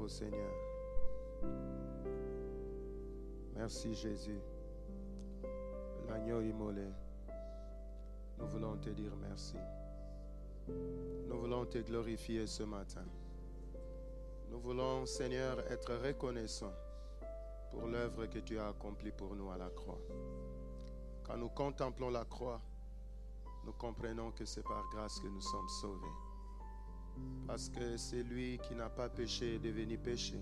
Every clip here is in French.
Au Seigneur. Merci Jésus. L'agneau immolé. Nous voulons te dire merci. Nous voulons te glorifier ce matin. Nous voulons, Seigneur, être reconnaissants pour l'œuvre que tu as accomplie pour nous à la croix. Quand nous contemplons la croix, nous comprenons que c'est par grâce que nous sommes sauvés. Parce que c'est lui qui n'a pas péché est devenu péché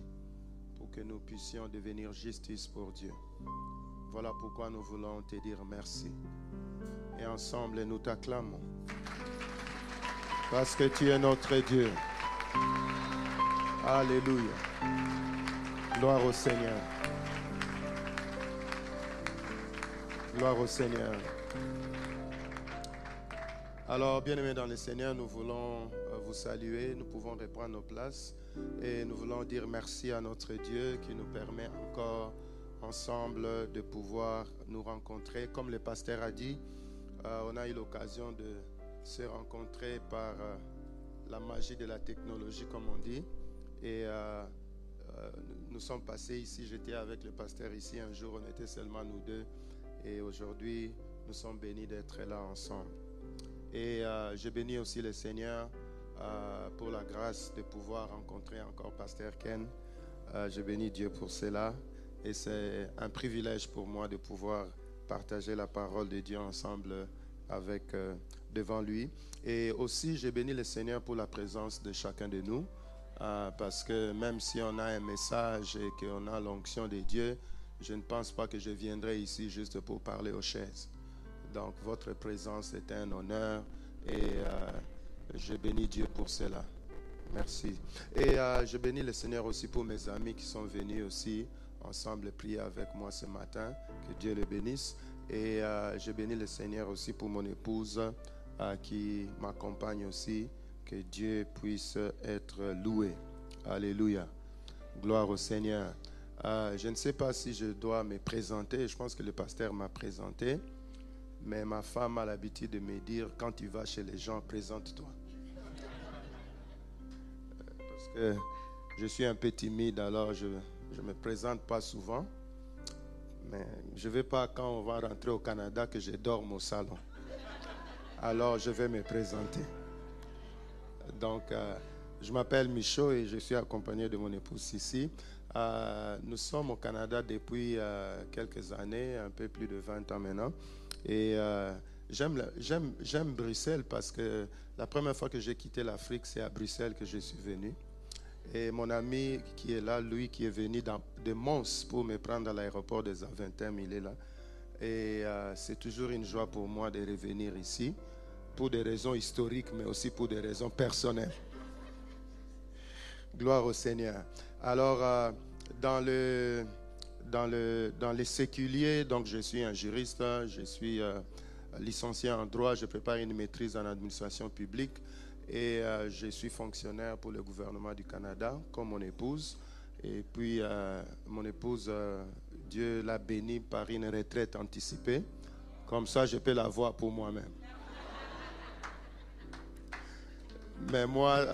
pour que nous puissions devenir justice pour Dieu. Voilà pourquoi nous voulons te dire merci. Et ensemble, nous t'acclamons. Parce que tu es notre Dieu. Alléluia. Gloire au Seigneur. Gloire au Seigneur. Alors, bien-aimés dans le Seigneur, nous voulons vous saluer. Nous pouvons reprendre nos places et nous voulons dire merci à notre Dieu qui nous permet encore ensemble de pouvoir nous rencontrer. Comme le pasteur a dit, euh, on a eu l'occasion de se rencontrer par euh, la magie de la technologie, comme on dit. Et nous sommes passés ici. J'étais avec le pasteur ici un jour, on était seulement nous deux. Et aujourd'hui, nous sommes bénis d'être là ensemble. Et euh, je bénis aussi le Seigneur euh, pour la grâce de pouvoir rencontrer encore Pasteur Ken. Euh, je bénis Dieu pour cela. Et c'est un privilège pour moi de pouvoir partager la parole de Dieu ensemble avec devant lui. Et aussi, je bénis le Seigneur pour la présence de chacun de nous. parce que même si on a un message et qu'on a l'onction de Dieu, je ne pense pas que je viendrai ici juste pour parler aux chaises. Donc votre présence est un honneur et euh, je bénis Dieu pour cela. Merci. Et euh, je bénis le Seigneur aussi pour mes amis qui sont venus aussi ensemble prier avec moi ce matin. Que Dieu les bénisse. Et euh, je bénis le Seigneur aussi pour mon épouse qui m'accompagne aussi. Que Dieu puisse être loué. Alléluia. Gloire au Seigneur. je ne sais pas si je dois me présenter. Je pense que le pasteur m'a présenté. Mais ma femme a l'habitude de me dire, quand tu vas chez les gens, présente-toi. Je suis un peu timide, alors je ne me présente pas souvent. Mais je ne veux pas, quand on va rentrer au Canada, que je dorme au salon. Alors je vais me présenter. Donc, euh, je m'appelle Michaud et je suis accompagné de mon épouse ici. Euh, nous sommes au Canada depuis euh, quelques années, un peu plus de 20 ans maintenant. Et j'aime Bruxelles parce que la première fois que j'ai quitté l'Afrique, c'est à Bruxelles que je suis venu. Et mon ami qui est là, lui qui est venu de Mons pour me prendre à l'aéroport des Aventem, il est là. Et euh, c'est toujours une joie pour moi de revenir ici, pour des raisons historiques, mais aussi pour des raisons personnelles. Gloire au Seigneur. Alors, euh, dans le dans, le, dans les séculiers, donc je suis un juriste, je suis euh, licencié en droit, je prépare une maîtrise en administration publique et euh, je suis fonctionnaire pour le gouvernement du Canada, comme mon épouse. Et puis, euh, mon épouse, Dieu l'a bénie par une retraite anticipée. Comme ça, je peux la voir pour moi-même. Mais moi,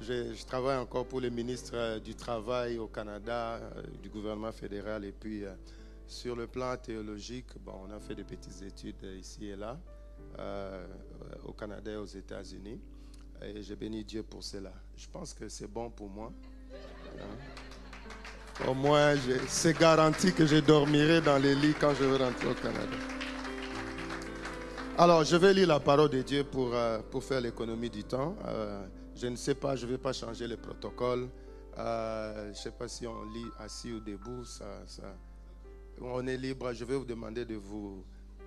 je, travaille encore pour le ministre euh, du Travail au Canada, euh, du gouvernement fédéral. Et puis, euh, sur le plan théologique, bon, on a fait des petites études ici et là, au Canada et aux États-Unis. Et je bénis Dieu pour cela. Je pense que c'est bon pour moi. Hein? Au moins, c'est garanti que je dormirai dans les lits quand je vais rentrer au Canada. Alors, je vais lire la parole de Dieu pour, pour faire l'économie du temps. Je ne sais pas, je ne vais pas changer le protocole. Euh, je ne sais pas si on lit assis ou debout. Ça... On est libre. Je vais vous demander de vous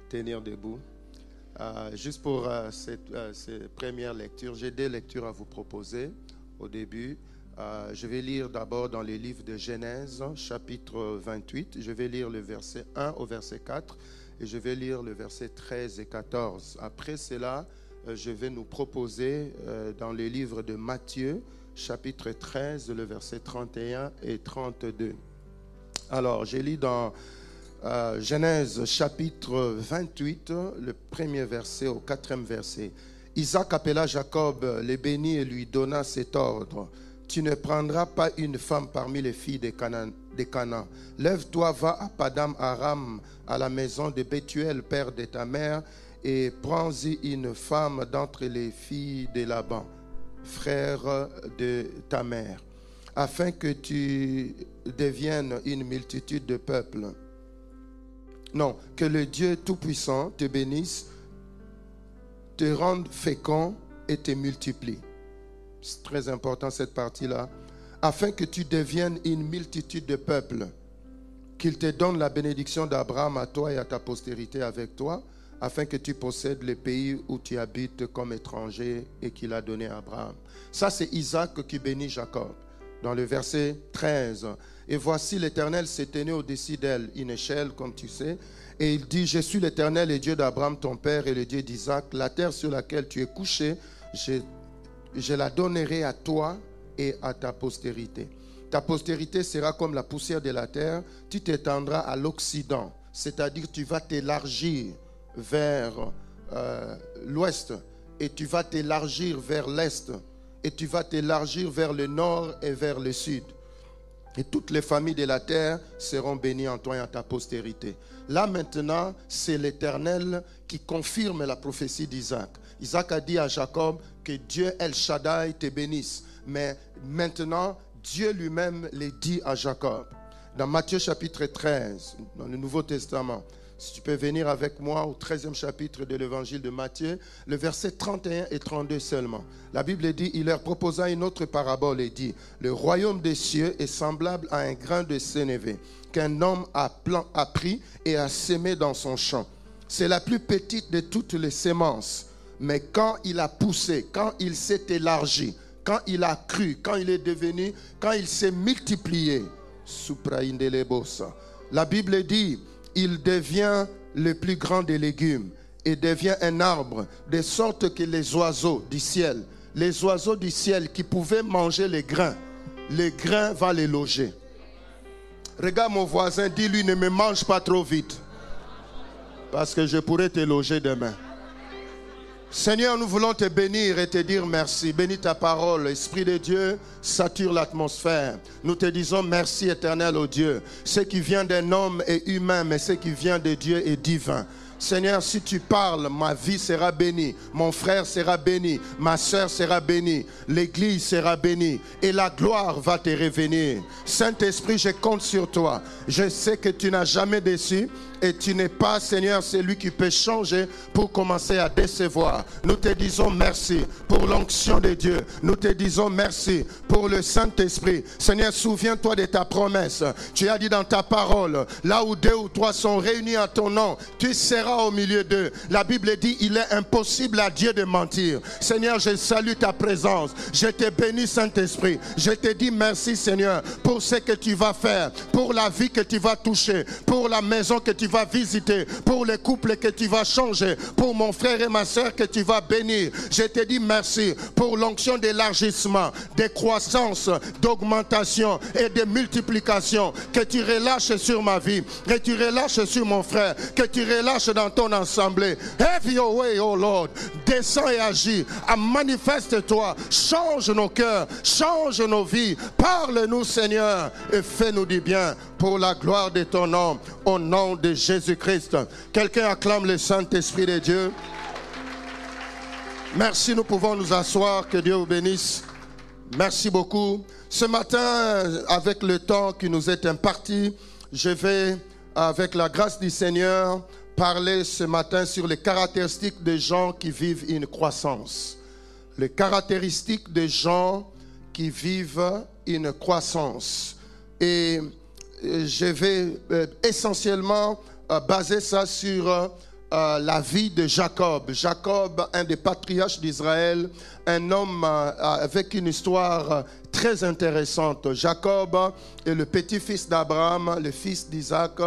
tenir debout. Euh, juste pour euh, cette, cette, première lecture, j'ai deux lectures à vous proposer au début. je vais lire d'abord dans les livres de Genèse, chapitre 28. Je vais lire le verset 1 au verset 4 et je vais lire le verset 13 et 14. Après cela, je vais nous proposer dans les livres de Matthieu, chapitre 13, le verset 31 et 32. Alors, j'ai lu dans euh, Genèse chapitre 28, le premier verset au quatrième verset. Isaac appela Jacob, les bénit et lui donna cet ordre. Tu ne prendras pas une femme parmi les filles des Canaan. Lève-toi, va à Padam Aram, à la maison de Bethuel, père de ta mère, et prends-y une femme d'entre les filles de Laban frère de ta mère, afin que tu deviennes une multitude de peuples. Non, que le Dieu Tout-Puissant te bénisse, te rende fécond et te multiplie. C'est très important cette partie-là. Afin que tu deviennes une multitude de peuples. Qu'il te donne la bénédiction d'Abraham à toi et à ta postérité avec toi afin que tu possèdes le pays où tu habites comme étranger et qu'il a donné à Abraham. Ça, c'est Isaac qui bénit Jacob. Dans le verset 13. Et voici l'Éternel tenu au-dessus d'elle, une échelle, comme tu sais. Et il dit, je suis l'Éternel et Dieu d'Abraham, ton père, et le Dieu d'Isaac. La terre sur laquelle tu es couché, je, je la donnerai à toi et à ta postérité. Ta postérité sera comme la poussière de la terre. Tu t'étendras à l'Occident, c'est-à-dire tu vas t'élargir vers euh, l'ouest et tu vas t'élargir vers l'est et tu vas t'élargir vers le nord et vers le sud. Et toutes les familles de la terre seront bénies en toi et en ta postérité. Là maintenant, c'est l'Éternel qui confirme la prophétie d'Isaac. Isaac a dit à Jacob que Dieu El Shaddai te bénisse. Mais maintenant, Dieu lui-même le dit à Jacob. Dans Matthieu chapitre 13, dans le Nouveau Testament, si tu peux venir avec moi au 13e chapitre de l'évangile de Matthieu, le verset 31 et 32 seulement. La Bible dit, il leur proposa une autre parabole et dit, le royaume des cieux est semblable à un grain de sénévé qu'un homme a, a pris et a sémé dans son champ. C'est la plus petite de toutes les semences. Mais quand il a poussé, quand il s'est élargi, quand il a cru, quand il est devenu, quand il s'est multiplié, la Bible dit, il devient le plus grand des légumes et devient un arbre, de sorte que les oiseaux du ciel, les oiseaux du ciel qui pouvaient manger les grains, les grains vont les loger. Regarde mon voisin, dis-lui ne me mange pas trop vite, parce que je pourrais te loger demain. Seigneur, nous voulons te bénir et te dire merci. Bénis ta parole. Esprit de Dieu, sature l'atmosphère. Nous te disons merci éternel au Dieu. Ce qui vient d'un homme est humain, mais ce qui vient de Dieu est divin. Seigneur, si tu parles, ma vie sera bénie, mon frère sera béni, ma soeur sera bénie, l'église sera bénie et la gloire va te revenir. Saint-Esprit, je compte sur toi. Je sais que tu n'as jamais déçu et tu n'es pas, Seigneur, celui qui peut changer pour commencer à décevoir. Nous te disons merci pour l'onction de Dieu. Nous te disons merci pour le Saint-Esprit. Seigneur, souviens-toi de ta promesse. Tu as dit dans ta parole, là où deux ou trois sont réunis à ton nom, tu seras au milieu d'eux. La Bible dit, il est impossible à Dieu de mentir. Seigneur, je salue ta présence. Je te bénis, Saint-Esprit. Je te dis merci, Seigneur, pour ce que tu vas faire, pour la vie que tu vas toucher, pour la maison que tu vas visiter, pour les couples que tu vas changer, pour mon frère et ma soeur que tu vas bénir. Je te dis merci pour l'onction d'élargissement, de croissance, d'augmentation et de multiplication que tu relâches sur ma vie, que tu relâches sur mon frère, que tu relâches dans ton assemblée. Have your way, oh Lord. Descends et agis. Manifeste-toi. Change nos cœurs. Change nos vies. Parle-nous, Seigneur, et fais-nous du bien pour la gloire de ton nom. Au nom de Jésus-Christ. Quelqu'un acclame le Saint-Esprit de Dieu. Merci, nous pouvons nous asseoir. Que Dieu vous bénisse. Merci beaucoup. Ce matin, avec le temps qui nous est imparti, je vais, avec la grâce du Seigneur, parler ce matin sur les caractéristiques des gens qui vivent une croissance. Les caractéristiques des gens qui vivent une croissance. Et je vais essentiellement baser ça sur la vie de Jacob. Jacob, un des patriarches d'Israël, un homme avec une histoire très intéressante. Jacob est le petit-fils d'Abraham, le fils d'Isaac.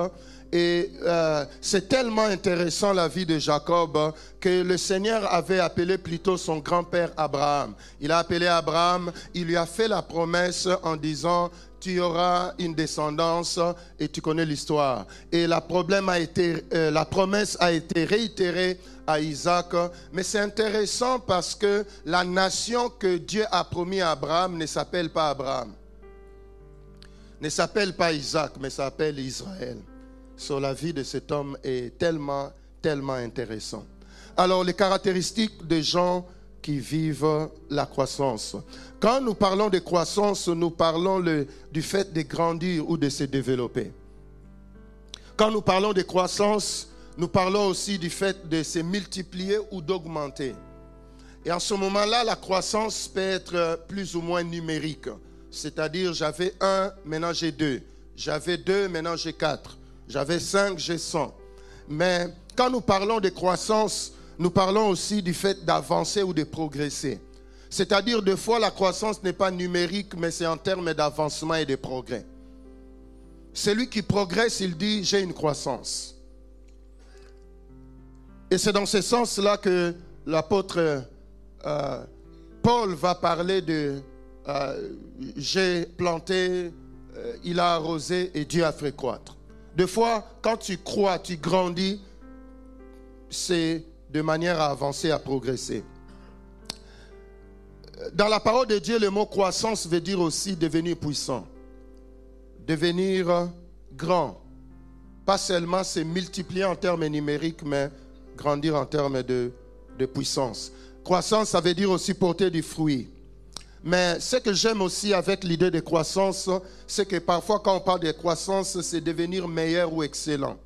Et euh, c'est tellement intéressant la vie de Jacob que le Seigneur avait appelé plutôt son grand-père Abraham. Il a appelé Abraham, il lui a fait la promesse en disant, tu auras une descendance et tu connais l'histoire. Et problème a été, euh, la promesse a été réitérée à Isaac. Mais c'est intéressant parce que la nation que Dieu a promis à Abraham ne s'appelle pas Abraham. Ne s'appelle pas Isaac, mais s'appelle Israël. Sur la vie de cet homme est tellement, tellement intéressant. Alors, les caractéristiques des gens qui vivent la croissance. Quand nous parlons de croissance, nous parlons du fait de grandir ou de se développer. Quand nous parlons de croissance, nous parlons aussi du fait de se multiplier ou d'augmenter. Et en ce moment-là, la croissance peut être plus ou moins numérique. C'est-à-dire, j'avais un, maintenant j'ai deux. J'avais deux, maintenant j'ai quatre. J'avais cinq, j'ai cent. Mais quand nous parlons de croissance, nous parlons aussi du fait d'avancer ou de progresser. C'est-à-dire, deux fois, la croissance n'est pas numérique, mais c'est en termes d'avancement et de progrès. Celui qui progresse, il dit, j'ai une croissance. Et c'est dans ce sens-là que l'apôtre euh, Paul va parler de euh, j'ai planté, euh, il a arrosé et Dieu a fait croître. Des fois, quand tu crois, tu grandis, c'est de manière à avancer, à progresser. Dans la parole de Dieu, le mot croissance veut dire aussi devenir puissant, devenir grand. Pas seulement se multiplier en termes numériques, mais grandir en termes de, de puissance. Croissance, ça veut dire aussi porter du fruit. Mais ce que j'aime aussi avec l'idée de croissance, c'est que parfois quand on parle de croissance, c'est devenir meilleur ou excellent.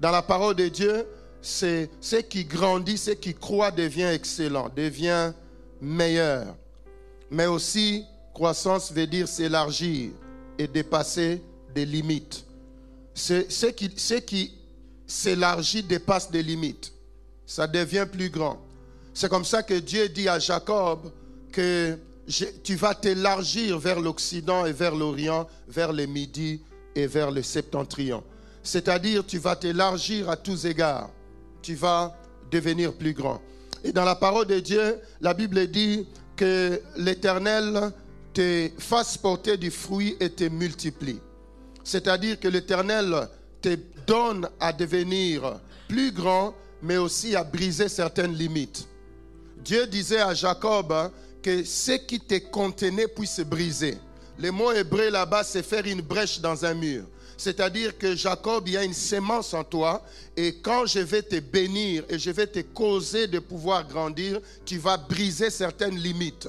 Dans la parole de Dieu, c'est ce qui grandit, ce qui croit devient excellent, devient meilleur. Mais aussi, croissance veut dire s'élargir et dépasser des limites. Ce ce qui s'élargit dépasse des limites. Ça devient plus grand. C'est comme ça que Dieu dit à Jacob que tu vas t'élargir vers l'Occident et vers l'Orient, vers le Midi et vers le Septentrion. C'est-à-dire, tu vas t'élargir à tous égards. Tu vas devenir plus grand. Et dans la parole de Dieu, la Bible dit que l'Éternel te fasse porter du fruit et te multiplie. C'est-à-dire que l'Éternel te donne à devenir plus grand, mais aussi à briser certaines limites. Dieu disait à Jacob hein, que ce qui te contenait puisse briser. Le mot hébreu là-bas, c'est faire une brèche dans un mur. C'est-à-dire que Jacob, il y a une sémence en toi et quand je vais te bénir et je vais te causer de pouvoir grandir, tu vas briser certaines limites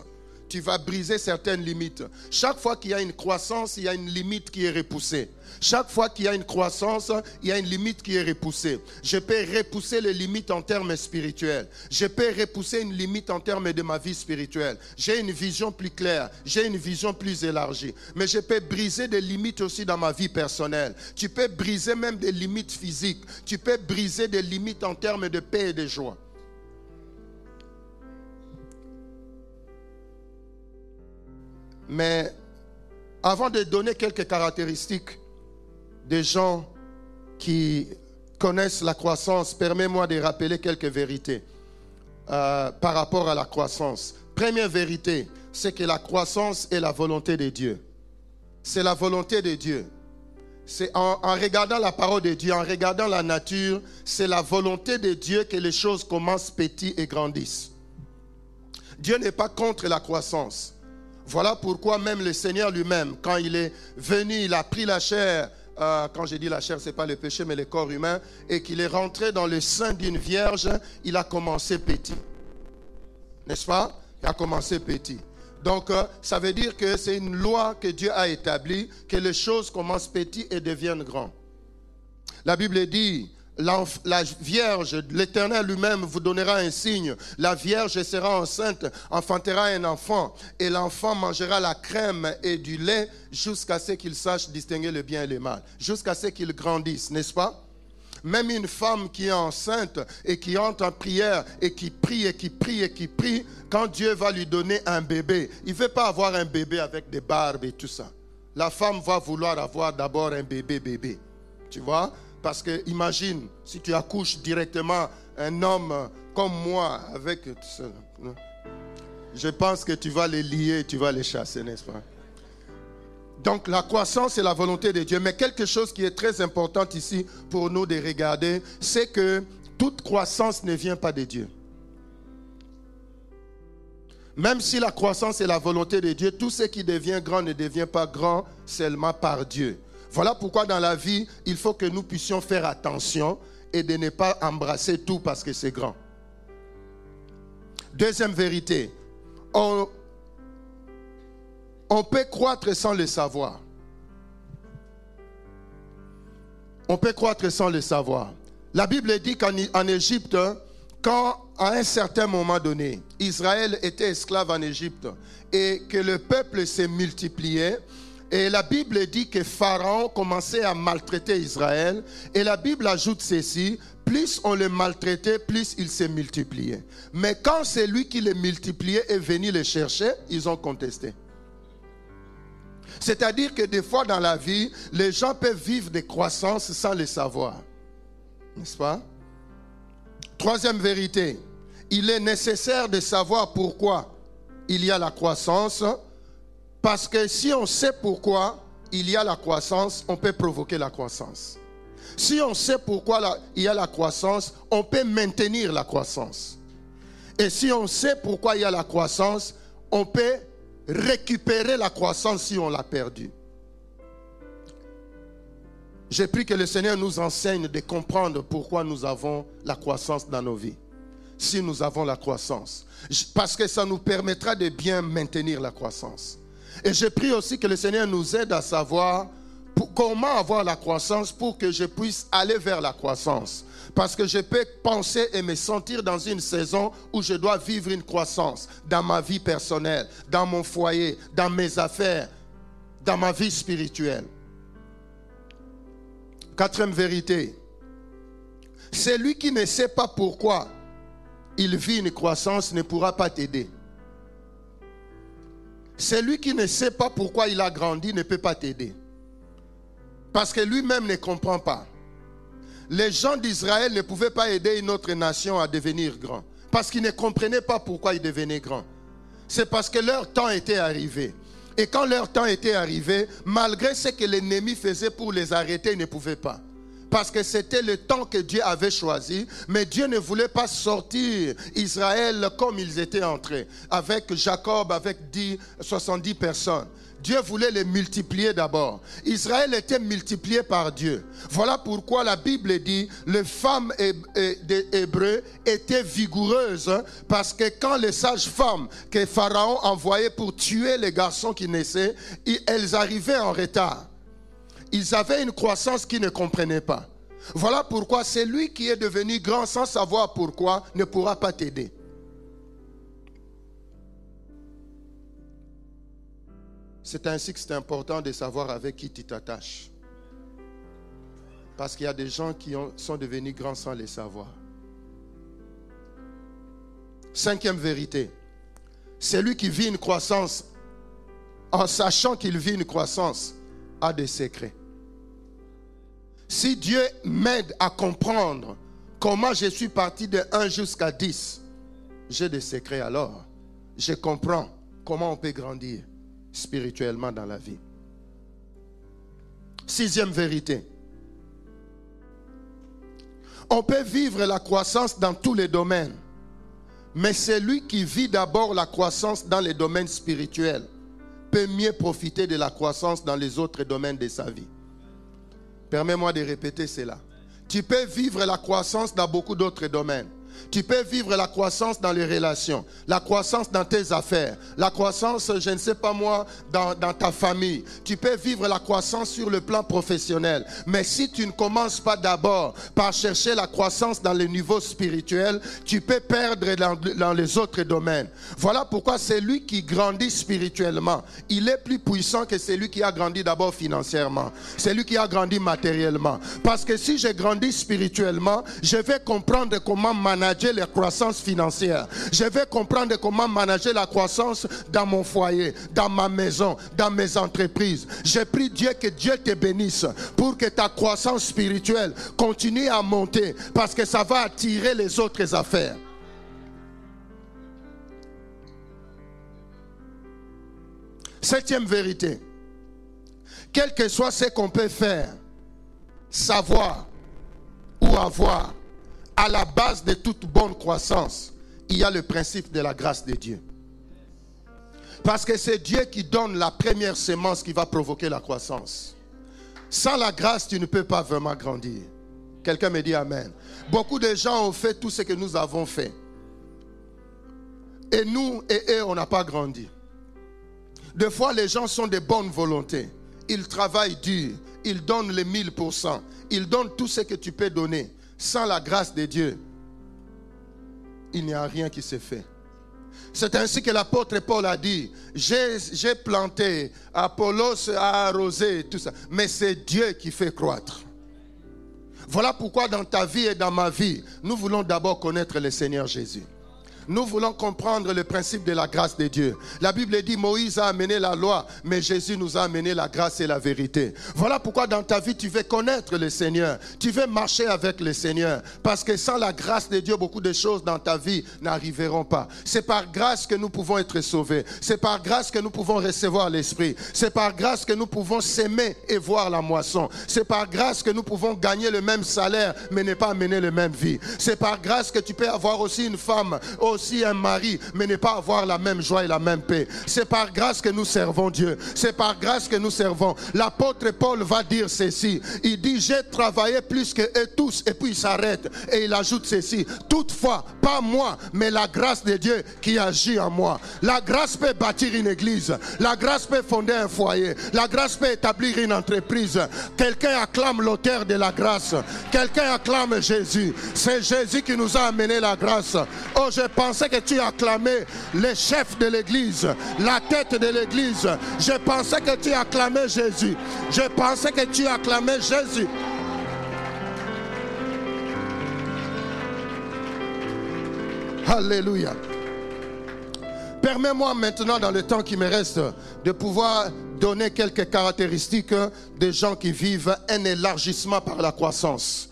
tu vas briser certaines limites. Chaque fois qu'il y a une croissance, il y a une limite qui est repoussée. Chaque fois qu'il y a une croissance, il y a une limite qui est repoussée. Je peux repousser les limites en termes spirituels. Je peux repousser une limite en termes de ma vie spirituelle. J'ai une vision plus claire. J'ai une vision plus élargie. Mais je peux briser des limites aussi dans ma vie personnelle. Tu peux briser même des limites physiques. Tu peux briser des limites en termes de paix et de joie. Mais avant de donner quelques caractéristiques des gens qui connaissent la croissance, permets-moi de rappeler quelques vérités euh, par rapport à la croissance. Première vérité, c'est que la croissance est la volonté de Dieu. C'est la volonté de Dieu. C'est en, regardant la parole de Dieu, en regardant la nature, c'est la volonté de Dieu que les choses commencent petites et grandissent. Dieu n'est pas contre la croissance. Voilà pourquoi même le Seigneur lui-même, quand il est venu, il a pris la chair, euh, quand j'ai dit la chair, ce n'est pas le péché, mais le corps humain, et qu'il est rentré dans le sein d'une vierge, il a commencé petit. N'est-ce pas? Il a commencé petit. Donc, euh, ça veut dire que c'est une loi que Dieu a établie, que les choses commencent petites et deviennent grandes. La Bible dit la Vierge, l'Éternel lui-même vous donnera un signe. La Vierge sera enceinte, enfantera un enfant, et l'enfant mangera la crème et du lait jusqu'à ce qu'il sache distinguer le bien et le mal, jusqu'à ce qu'il grandisse, n'est-ce pas? Même une femme qui est enceinte et qui entre en prière et qui prie et qui prie et qui prie, quand Dieu va lui donner un bébé, il ne veut pas avoir un bébé avec des barbes et tout ça. La femme va vouloir avoir d'abord un bébé bébé. Tu vois? Parce que imagine, si tu accouches directement un homme comme moi avec... Je pense que tu vas les lier, tu vas les chasser, n'est-ce pas? Donc la croissance est la volonté de Dieu. Mais quelque chose qui est très important ici pour nous de regarder, c'est que toute croissance ne vient pas de Dieu. Même si la croissance est la volonté de Dieu, tout ce qui devient grand ne devient pas grand seulement par Dieu. Voilà pourquoi dans la vie, il faut que nous puissions faire attention et de ne pas embrasser tout parce que c'est grand. Deuxième vérité, on, peut croître sans le savoir. On peut croître sans le savoir. La Bible dit qu'en Égypte, quand à un certain moment donné, Israël était esclave en Égypte et que le peuple s'est multiplié, et la Bible dit que Pharaon commençait à maltraiter Israël. Et la Bible ajoute ceci, plus on le maltraitait, plus il s'est multiplié. Mais quand c'est lui qui les multipliait et venu les chercher, ils ont contesté. C'est-à-dire que des fois dans la vie, les gens peuvent vivre des croissances sans le savoir. N'est-ce pas? Troisième vérité, il est nécessaire de savoir pourquoi il y a la croissance parce que si on sait pourquoi il y a la croissance, on peut provoquer la croissance. Si on sait pourquoi il y a la croissance, on peut maintenir la croissance. Et si on sait pourquoi il y a la croissance, on peut récupérer la croissance si on l'a perdue. J'ai pris que le Seigneur nous enseigne de comprendre pourquoi nous avons la croissance dans nos vies. Si nous avons la croissance. Parce que ça nous permettra de bien maintenir la croissance. Et je prie aussi que le Seigneur nous aide à savoir comment avoir la croissance pour que je puisse aller vers la croissance. Parce que je peux penser et me sentir dans une saison où je dois vivre une croissance dans ma vie personnelle, dans mon foyer, dans mes affaires, dans ma vie spirituelle. Quatrième vérité. Celui qui ne sait pas pourquoi il vit une croissance ne pourra pas t'aider. Celui qui ne sait pas pourquoi il a grandi ne peut pas t'aider. Parce que lui-même ne comprend pas. Les gens d'Israël ne pouvaient pas aider une autre nation à devenir grand. Parce qu'ils ne comprenaient pas pourquoi ils devenaient grands. C'est parce que leur temps était arrivé. Et quand leur temps était arrivé, malgré ce que l'ennemi faisait pour les arrêter, ils ne pouvaient pas parce que c'était le temps que Dieu avait choisi, mais Dieu ne voulait pas sortir Israël comme ils étaient entrés, avec Jacob, avec 10, 70 personnes. Dieu voulait les multiplier d'abord. Israël était multiplié par Dieu. Voilà pourquoi la Bible dit, les femmes d'Hébreux étaient vigoureuses parce que quand les sages-femmes que Pharaon envoyait pour tuer les garçons qui naissaient, elles arrivaient en retard ils avaient une croissance qu'ils ne comprenaient pas. Voilà pourquoi celui qui est devenu grand sans savoir pourquoi ne pourra pas t'aider. C'est ainsi que c'est important de savoir avec qui tu t'attaches. Parce qu'il y a des gens qui sont devenus grands sans les savoir. Cinquième vérité. Celui qui vit une croissance en sachant qu'il vit une croissance a des secrets. Si Dieu m'aide à comprendre comment je suis parti de 1 jusqu'à 10, j'ai des secrets alors. Je comprends comment on peut grandir spirituellement dans la vie. Sixième vérité. On peut vivre la croissance dans tous les domaines, mais celui qui vit d'abord la croissance dans les domaines spirituels peut mieux profiter de la croissance dans les autres domaines de sa vie. Permets-moi de répéter cela. Tu peux vivre la croissance dans beaucoup d'autres domaines. Tu peux vivre la croissance dans les relations, la croissance dans tes affaires, la croissance, je ne sais pas moi, dans, ta famille. Tu peux vivre la croissance sur le plan professionnel. Mais si tu ne commences pas d'abord par chercher la croissance dans le niveau spirituel, tu peux perdre dans, les autres domaines. Voilà pourquoi c'est lui qui grandit spirituellement. Il est plus puissant que celui qui a grandi d'abord financièrement. C'est lui qui a grandi matériellement. Parce que si j'ai grandi spirituellement, je vais comprendre comment manager la croissance financière. Je vais comprendre comment manager la croissance dans mon foyer, dans ma maison, dans mes entreprises. J'ai prie Dieu que Dieu te bénisse pour que ta croissance spirituelle continue à monter parce que ça va attirer les autres affaires. Septième vérité. Quel que soit ce qu'on peut faire, savoir ou avoir, à la base de toute bonne croissance, il y a le principe de la grâce de Dieu. Parce que c'est Dieu qui donne la première semence qui va provoquer la croissance. Sans la grâce, tu ne peux pas vraiment grandir. Quelqu'un me dit Amen. Beaucoup de gens ont fait tout ce que nous avons fait. Et nous et eux, on n'a pas grandi. Des fois, les gens sont de bonne volonté. Ils travaillent dur. Ils donnent les 1000%. Ils donnent tout ce que tu peux donner. Sans la grâce de Dieu, il n'y a rien qui se fait. C'est ainsi que l'apôtre Paul a dit, j'ai planté, Apollos a arrosé, tout ça. Mais c'est Dieu qui fait croître. Voilà pourquoi dans ta vie et dans ma vie, nous voulons d'abord connaître le Seigneur Jésus. Nous voulons comprendre le principe de la grâce de Dieu. La Bible dit Moïse a amené la loi, mais Jésus nous a amené la grâce et la vérité. Voilà pourquoi dans ta vie, tu veux connaître le Seigneur. Tu veux marcher avec le Seigneur. Parce que sans la grâce de Dieu, beaucoup de choses dans ta vie n'arriveront pas. C'est par grâce que nous pouvons être sauvés. C'est par grâce que nous pouvons recevoir l'Esprit. C'est par grâce que nous pouvons s'aimer et voir la moisson. C'est par grâce que nous pouvons gagner le même salaire, mais ne pas mener la même vie. C'est par grâce que tu peux avoir aussi une femme aussi un mari, mais ne pas avoir la même joie et la même paix. C'est par grâce que nous servons Dieu. C'est par grâce que nous servons. L'apôtre Paul va dire ceci. Il dit, j'ai travaillé plus que eux tous. Et puis il s'arrête et il ajoute ceci. Toutefois, pas moi, mais la grâce de Dieu qui agit en moi. La grâce peut bâtir une église. La grâce peut fonder un foyer. La grâce peut établir une entreprise. Quelqu'un acclame l'auteur de la grâce. Quelqu'un acclame Jésus. C'est Jésus qui nous a amené la grâce. Oh, je pensais que tu acclamais le chef de l'église, la tête de l'église. Je pensais que tu acclamais Jésus. Je pensais que tu acclamais Jésus. Alléluia. Permets-moi maintenant, dans le temps qui me reste, de pouvoir donner quelques caractéristiques des gens qui vivent un élargissement par la croissance.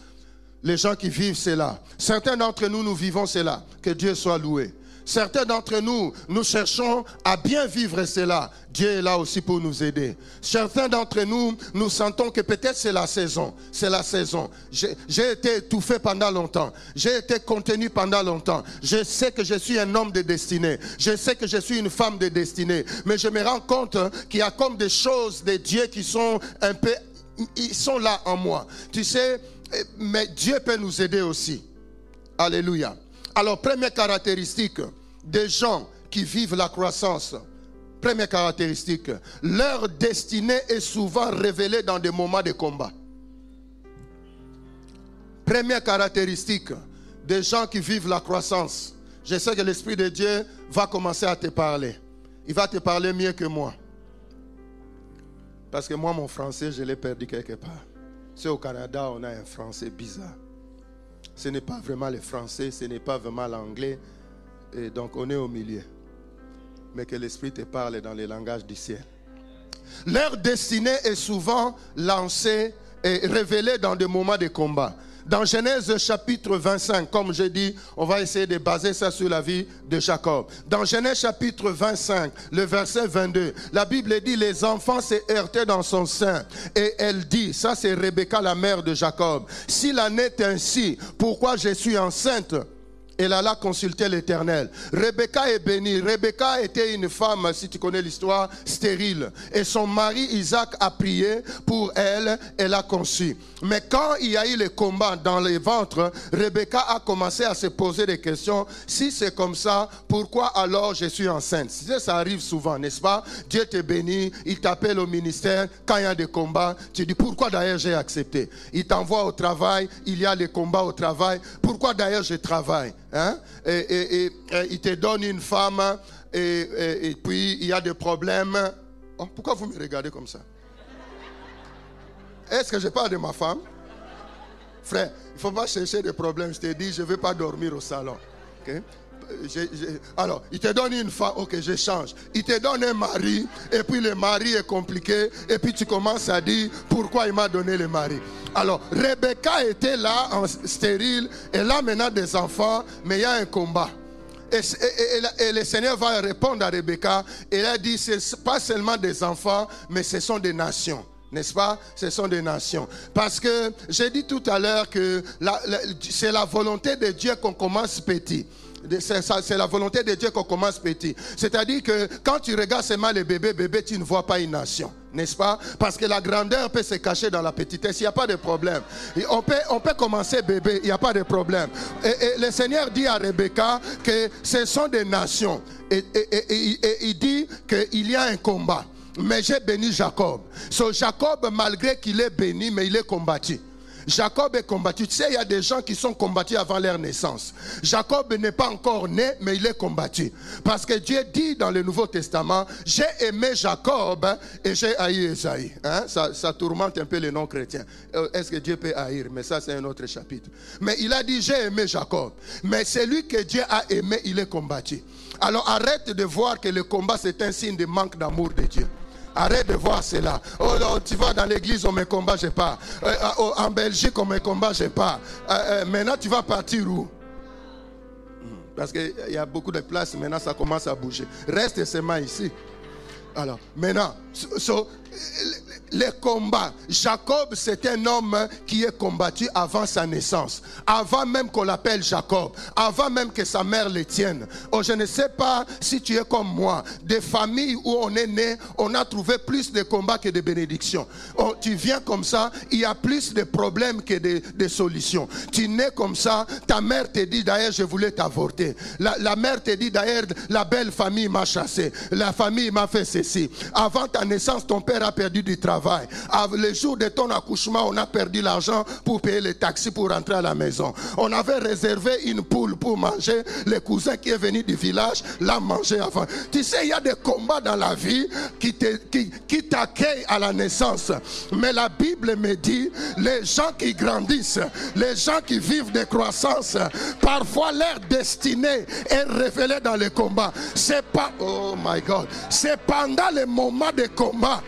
Les gens qui vivent cela. Certains d'entre nous, nous vivons cela. Que Dieu soit loué. Certains d'entre nous, nous cherchons à bien vivre cela. Dieu est là aussi pour nous aider. Certains d'entre nous, nous sentons que peut-être c'est la saison. C'est la saison. J'ai été étouffé pendant longtemps. J'ai été contenu pendant longtemps. Je sais que je suis un homme de destinée. Je sais que je suis une femme de destinée. Mais je me rends compte qu'il y a comme des choses de Dieu qui sont un peu... Ils sont là en moi. Tu sais, mais Dieu peut nous aider aussi. Alléluia. Alors, première caractéristique des gens qui vivent la croissance. Première caractéristique, leur destinée est souvent révélée dans des moments de combat. Première caractéristique des gens qui vivent la croissance. Je sais que l'Esprit de Dieu va commencer à te parler. Il va te parler mieux que moi. Parce que moi, mon français, je l'ai perdu quelque part. C'est au Canada, on a un français bizarre. Ce n'est pas vraiment le français, ce n'est pas vraiment l'anglais. Et donc on est au milieu. Mais que l'Esprit te parle dans les langages du ciel. Leur destinée est souvent lancée et révélée dans des moments de combat. Dans Genèse chapitre 25, comme je dis, on va essayer de baser ça sur la vie de Jacob. Dans Genèse chapitre 25, le verset 22, la Bible dit, les enfants s'est heurtaient dans son sein. Et elle dit, ça c'est Rebecca, la mère de Jacob, s'il en est ainsi, pourquoi je suis enceinte? Elle alla consulter l'Éternel. Rebecca est bénie. Rebecca était une femme, si tu connais l'histoire, stérile. Et son mari Isaac a prié pour elle, elle a conçu. Mais quand il y a eu le combat dans les ventres, Rebecca a commencé à se poser des questions. Si c'est comme ça, pourquoi alors je suis enceinte? Ça arrive souvent, n'est-ce pas? Dieu te bénit, il t'appelle au ministère. Quand il y a des combats, tu dis pourquoi d'ailleurs j'ai accepté? Il t'envoie au travail, il y a les combats au travail. Pourquoi d'ailleurs je travaille? Hein? et, il te donne une femme et, puis il y a des problèmes. Oh, pourquoi vous me regardez comme ça? Est-ce que je parle de ma femme? Frère, il ne faut pas chercher des problèmes. Je te dis, je ne veux pas dormir au salon. Alors, il te donne une femme, ok, je change. Il te donne un mari, et puis le mari est compliqué, et puis tu commences à dire pourquoi il m'a donné le mari? Alors, Rebecca était là, en stérile, elle a maintenant des enfants, mais il y a un combat. Et, le Seigneur va répondre à Rebecca. Et a dit, ce n'est pas seulement des enfants, mais ce sont des nations. N'est-ce pas? Ce sont des nations. Parce que j'ai dit tout à l'heure que c'est la volonté de Dieu qu'on commence petit. C'est la volonté de Dieu qu'on commence petit. C'est-à-dire que quand tu regardes seulement les bébés, bébés, tu ne vois pas une nation. N'est-ce pas? Parce que la grandeur peut se cacher dans la petitesse. Il n'y a pas de problème. on, peut, on peut commencer bébé, il n'y a pas de problème. Et, le Seigneur dit à Rebecca que ce sont des nations. Et, il dit qu'il y a un combat. Mais j'ai béni Jacob. So Jacob, malgré qu'il est béni, mais il est combattu. Jacob est combattu. Tu sais, il y a des gens qui sont combattus avant leur naissance. Jacob n'est pas encore né, mais il est combattu. Parce que Dieu dit dans le Nouveau Testament, j'ai aimé Jacob et j'ai haï Esaïe. Hein? Ça, tourmente un peu les non-chrétiens. Euh, est-ce que Dieu peut haïr? Mais ça, c'est un autre chapitre. Mais il a dit, j'ai aimé Jacob. Mais celui que Dieu a aimé, il est combattu. Alors arrête de voir que le combat, c'est un signe de manque d'amour de Dieu. Arrête de voir cela. Oh, non, tu vas dans l'église, on me combat, je pas. Euh, euh, oh, en Belgique, on me combat, je pas. Euh, maintenant, tu vas partir où? Hmm, Parce qu'il y a beaucoup de places, maintenant ça commence à bouger. Reste seulement ici. Alors, maintenant, les combats. Jacob, c'est un homme qui est combattu avant sa naissance, avant même qu'on l'appelle Jacob, avant même que sa mère le tienne. Oh, je ne sais pas si tu es comme moi, des familles où on est né, on a trouvé plus de combats que de bénédictions. Oh, tu viens comme ça, il y a plus de problèmes que de, solutions. Tu nais comme ça, ta mère te dit d'ailleurs, je voulais t'avorter. La, la mère te dit d'ailleurs, la belle famille m'a chassé, la famille m'a fait ceci. Avant ta naissance, ton père a perdu du travail. Le jour de ton accouchement, on a perdu l'argent pour payer les taxis pour rentrer à la maison. On avait réservé une poule pour manger. Le cousin qui est venu du village l'a mangé avant. Tu sais, il y a des combats dans la vie qui, qui, qui t'accueillent à la naissance. Mais la Bible me dit, les gens qui grandissent, les gens qui vivent des croissances, parfois leur destinée est révélée dans les combats. C'est pas, oh my God, c'est pendant les moments de combat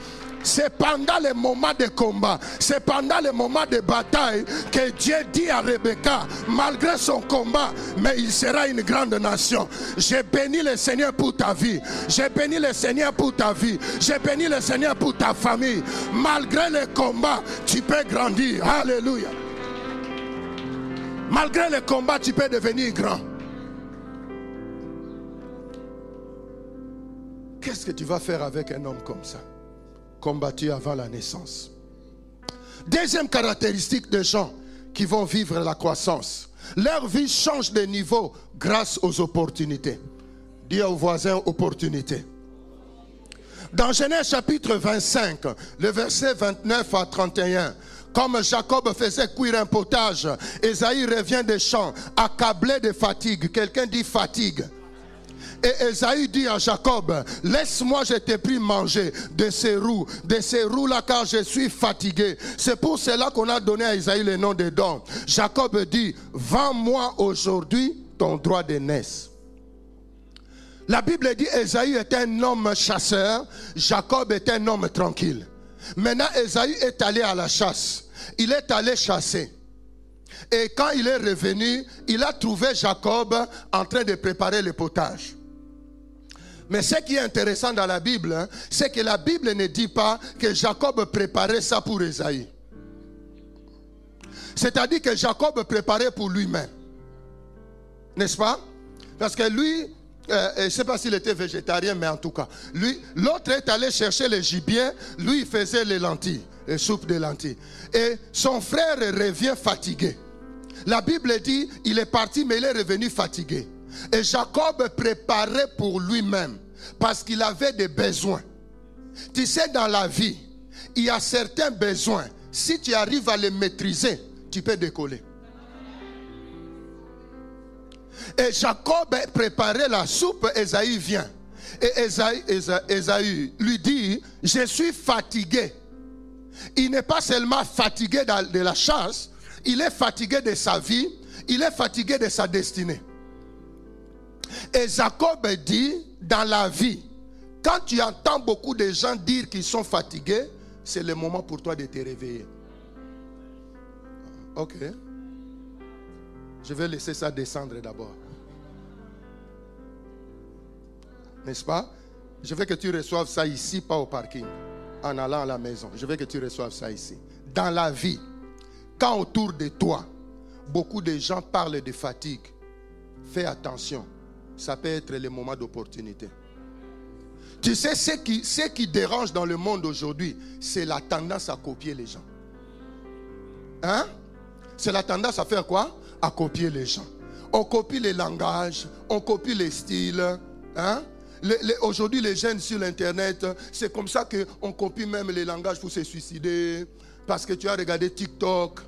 c'est pendant les moments de combat, c'est pendant les moments de bataille que Dieu dit à Rebecca, malgré son combat, mais il sera une grande nation. J'ai béni le Seigneur pour ta vie. J'ai béni le Seigneur pour ta vie. J'ai béni le Seigneur pour ta famille. Malgré les combats, tu peux grandir. Alléluia. Malgré les combats, tu peux devenir grand. Qu'est-ce que tu vas faire avec un homme comme ça? Combattu avant la naissance. Deuxième caractéristique des gens qui vont vivre la croissance. Leur vie change de niveau grâce aux opportunités. Dis aux voisins opportunités. Dans Genèse chapitre 25, le verset 29 à 31, comme Jacob faisait cuire un potage, Esaïe revient des champs, accablé de fatigue. Quelqu'un dit fatigue. Et Esaïe dit à Jacob, laisse-moi, je t'ai pris manger de ces roues, de ces roues-là, car je suis fatigué. C'est pour cela qu'on a donné à Esaïe le nom de don. Jacob dit, vends-moi aujourd'hui ton droit de naissance. La Bible dit Esaïe est un homme chasseur, Jacob est un homme tranquille. Maintenant, Esaïe est allé à la chasse. Il est allé chasser. Et quand il est revenu, il a trouvé Jacob en train de préparer le potage. Mais ce qui est intéressant dans la Bible, hein, c'est que la Bible ne dit pas que Jacob préparait ça pour Esaïe. C'est-à-dire que Jacob préparait pour lui-même. N'est-ce pas? Parce que lui, euh, je ne sais pas s'il était végétarien, mais en tout cas, lui, l'autre est allé chercher les gibiers, lui il faisait les lentilles, les soupes de lentilles. Et son frère revient fatigué. La Bible dit, il est parti, mais il est revenu fatigué. Et Jacob préparait pour lui-même, parce qu'il avait des besoins. Tu sais, dans la vie, il y a certains besoins. Si tu arrives à les maîtriser, tu peux décoller. Et Jacob préparait la soupe, Esaïe vient. Et Esaïe, lui dit, je suis fatigué. Il n'est pas seulement fatigué de la chasse, il est fatigué de sa vie, il est fatigué de sa destinée. Et Jacob dit, dans la vie, quand tu entends beaucoup de gens dire qu'ils sont fatigués, c'est le moment pour toi de te réveiller. Ok. Je vais laisser ça descendre d'abord. N'est-ce pas? Je veux que tu reçoives ça ici, pas au parking, en allant à la maison. Je veux que tu reçoives ça ici. Dans la vie, quand autour de toi, beaucoup de gens parlent de fatigue, fais attention. Ça peut être le moment d'opportunité. Tu sais, ce qui, qui dérange dans le monde aujourd'hui, c'est la tendance à copier les gens. Hein? C'est la tendance à faire quoi? À copier les gens. On copie les langages, on copie les styles. Hein? Aujourd'hui, les jeunes sur l'Internet, c'est comme ça qu'on copie même les langages pour se suicider. Parce que tu as regardé TikTok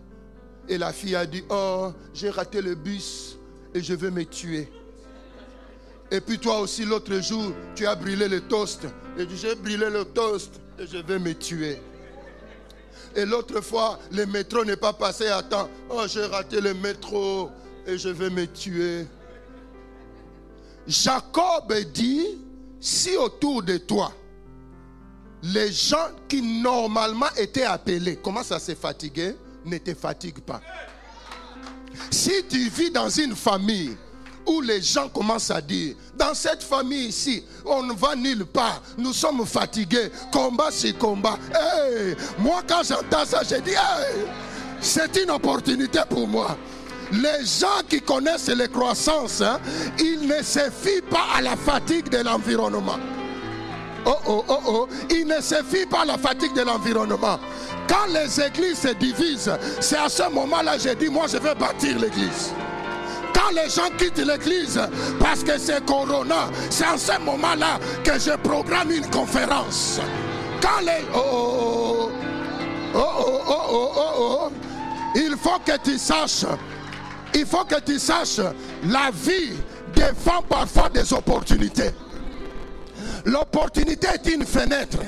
et la fille a dit, oh, j'ai raté le bus et je veux me tuer. Et puis toi aussi, l'autre jour, tu as brûlé le toast. Et j'ai brûlé le toast et je vais me tuer. Et l'autre fois, le métro n'est pas passé à temps. Oh, j'ai raté le métro et je vais me tuer. Jacob dit, si autour de toi, les gens qui normalement étaient appelés commencent à se fatiguer, ne te fatigue pas. Si tu vis dans une famille où les gens commencent à dire, dans cette famille ici, on ne va nulle part, nous sommes fatigués, combat sur combat. moi quand j'entends ça, je dis, c'est une opportunité pour moi. Les gens qui connaissent les croissances, hein, ils ne se fient pas à la fatigue de l'environnement. Oh oh oh oh, ils ne se fient pas à la fatigue de l'environnement. Quand les églises se divisent, c'est à ce moment-là que j'ai dit, moi je vais bâtir l'église quand les gens quittent l'église parce que c'est Corona, c'est en ce moment-là que je programme une conférence. Quand les... Oh, oh, oh, oh, oh, oh, il faut que tu saches, il faut que tu saches, la vie défend parfois des opportunités. L'opportunité est une fenêtre.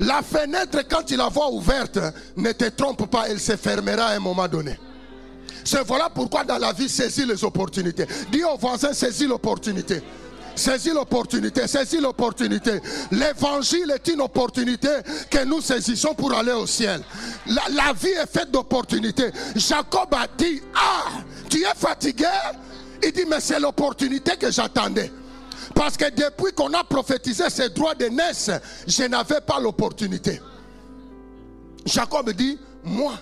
La fenêtre, quand tu la vois ouverte, ne te trompe pas, elle se fermera à un moment donné. C'est voilà pourquoi dans la vie, saisis les opportunités. Dis au voisin, saisis l'opportunité. Saisis l'opportunité, saisis l'opportunité. L'évangile est une opportunité que nous saisissons pour aller au ciel. La, la vie est faite d'opportunités. Jacob a dit, ah, tu es fatigué? Il dit, mais c'est l'opportunité que j'attendais. Parce que depuis qu'on a prophétisé ces droits de naissance, je n'avais pas l'opportunité. Jacob dit, moi,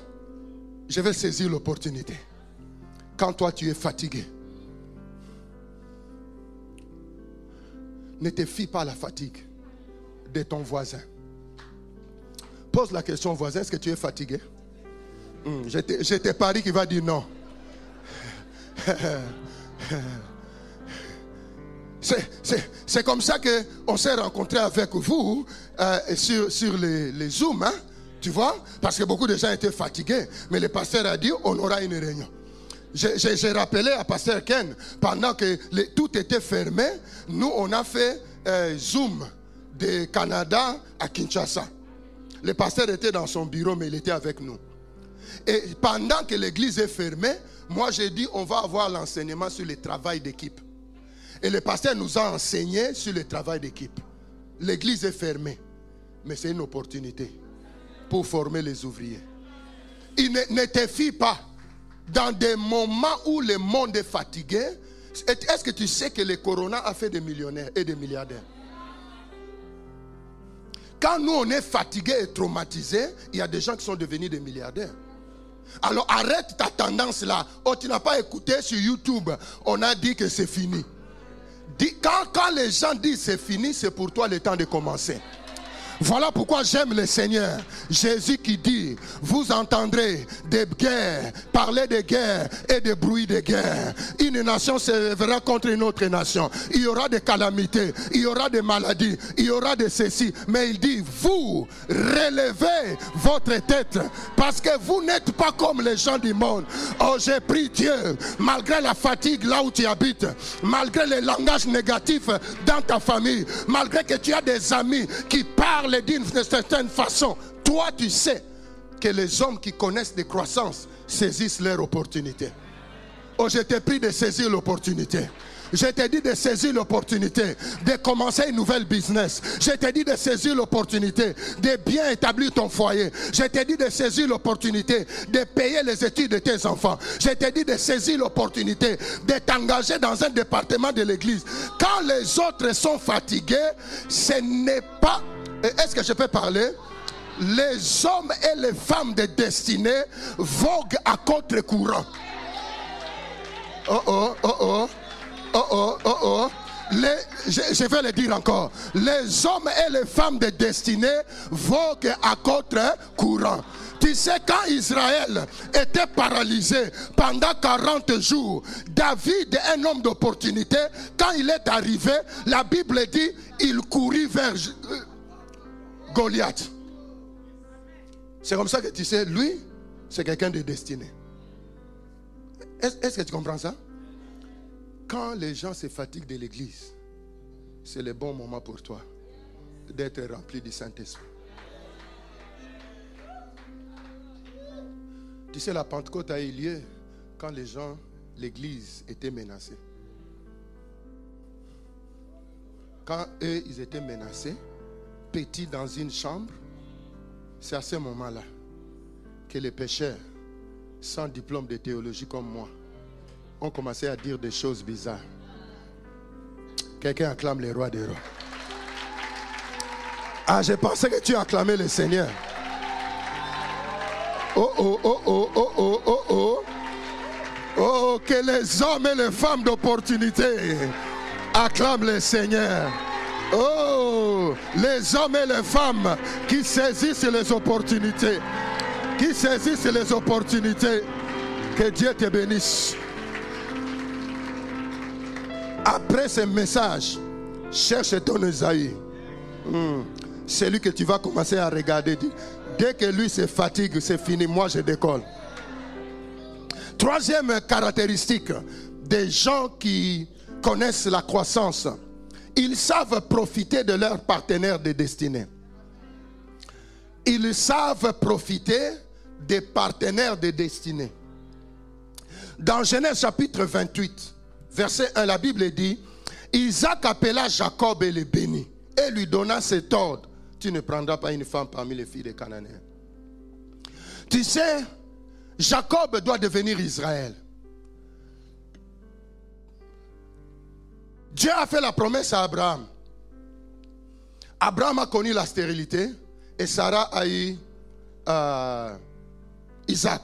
je vais saisir l'opportunité quand toi tu es fatigué. Ne te fie pas à la fatigue de ton voisin. Pose la question au voisin, est-ce que tu es fatigué? Hmm, J'étais Paris qui va dire non. C'est comme ça qu'on s'est rencontré avec vous euh, sur, sur les, les Zooms. Hein? Tu vois? Parce que beaucoup de gens étaient fatigués. Mais le pasteur a dit on aura une réunion. J'ai rappelé à Pasteur Ken, pendant que tout était fermé, nous, on a fait euh, Zoom de Canada à Kinshasa. Le pasteur était dans son bureau, mais il était avec nous. Et pendant que l'église est fermée, moi j'ai dit, on va avoir l'enseignement sur le travail d'équipe. Et le pasteur nous a enseigné sur le travail d'équipe. L'église est fermée, mais c'est une opportunité pour former les ouvriers. Il ne, ne te fie pas dans des moments où le monde est fatigué, est-ce que tu sais que le corona a fait des millionnaires et des milliardaires? Quand nous on est fatigué et traumatisé, il y a des gens qui sont devenus des milliardaires. Alors arrête ta tendance là. Oh, tu n'as pas écouté sur YouTube. On a dit que c'est fini. Quand, quand les gens disent c'est fini, c'est pour toi le temps de commencer. Voilà pourquoi j'aime le Seigneur. Jésus qui dit, vous entendrez des guerres, parler de guerres et des bruits de guerre. Une nation se verra contre une autre nation. Il y aura des calamités, il y aura des maladies, il y aura des ceci. Mais il dit, vous relevez votre tête parce que vous n'êtes pas comme les gens du monde. Oh, j'ai pris Dieu, malgré la fatigue là où tu habites, malgré les langages négatifs dans ta famille, malgré que tu as des amis qui parlent d'une certaine façon, toi tu sais que les hommes qui connaissent des croissances saisissent leur opportunité. Oh, je t'ai pris de saisir l'opportunité. Je t'ai dit de saisir l'opportunité de commencer une nouvelle business. Je t'ai dit de saisir l'opportunité de bien établir ton foyer. Je t'ai dit de saisir l'opportunité de payer les études de tes enfants. Je t'ai dit de saisir l'opportunité de t'engager dans un département de l'église. Quand les autres sont fatigués, ce n'est pas est-ce que je peux parler? Les hommes et les femmes de destinée voguent à contre-courant. Oh oh, oh oh, oh oh, oh oh. Je, vais le dire encore. Les hommes et les femmes de destinée voguent à contre-courant. Tu sais, quand Israël était paralysé pendant 40 jours, David, un homme d'opportunité, quand il est arrivé, la Bible dit, il courut vers Goliath. C'est comme ça que tu sais, lui, c'est quelqu'un de destiné. Est-ce que tu comprends ça? Quand les gens se fatiguent de l'église, c'est le bon moment pour toi d'être rempli du Saint-Esprit. Tu sais, la Pentecôte a eu lieu quand les gens, l'église était menacée. Quand eux, ils étaient menacés, petit dans une chambre, c'est à ce moment-là que les pécheurs, sans diplôme de théologie comme moi, ont commencé à dire des choses bizarres. Quelqu'un acclame les rois des rois. Ah, j'ai pensé que tu acclamais le Seigneur. Oh, oh, oh, oh, oh, oh, oh, oh. Oh, que les hommes et les femmes d'opportunité acclament le Seigneur. Oh, les hommes et les femmes qui saisissent les opportunités. Qui saisissent les opportunités. Que Dieu te bénisse. Après ce message, cherche ton Esaïe. Hmm. C'est lui que tu vas commencer à regarder. Dès que lui se fatigue, c'est fini. Moi, je décolle. Troisième caractéristique des gens qui connaissent la croissance ils savent profiter de leurs partenaires de destinée. Ils savent profiter des partenaires de destinée. Dans Genèse chapitre 28, verset 1, la Bible dit, Isaac appela Jacob et le bénit et lui donna cet ordre. Tu ne prendras pas une femme parmi les filles des Cananéens. Tu sais, Jacob doit devenir Israël. Dieu a fait la promesse à Abraham. Abraham a connu la stérilité et Sarah a eu euh, Isaac.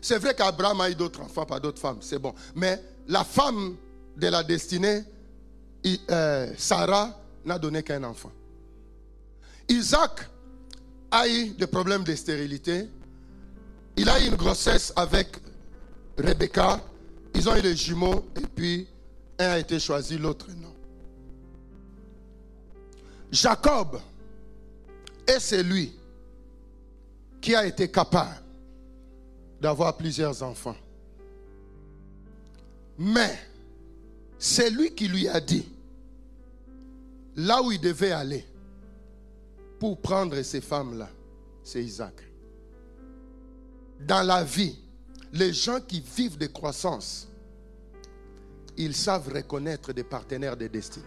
C'est vrai qu'Abraham a eu d'autres enfants par d'autres femmes, c'est bon. Mais la femme de la destinée, euh, Sarah, n'a donné qu'un enfant. Isaac a eu des problèmes de stérilité. Il a eu une grossesse avec Rebecca. Ils ont eu des jumeaux et puis un a été choisi, l'autre non. Jacob est celui qui a été capable d'avoir plusieurs enfants. Mais c'est lui qui lui a dit là où il devait aller pour prendre ces femmes-là, c'est Isaac. Dans la vie, les gens qui vivent de croissance ils savent reconnaître des partenaires de destinée.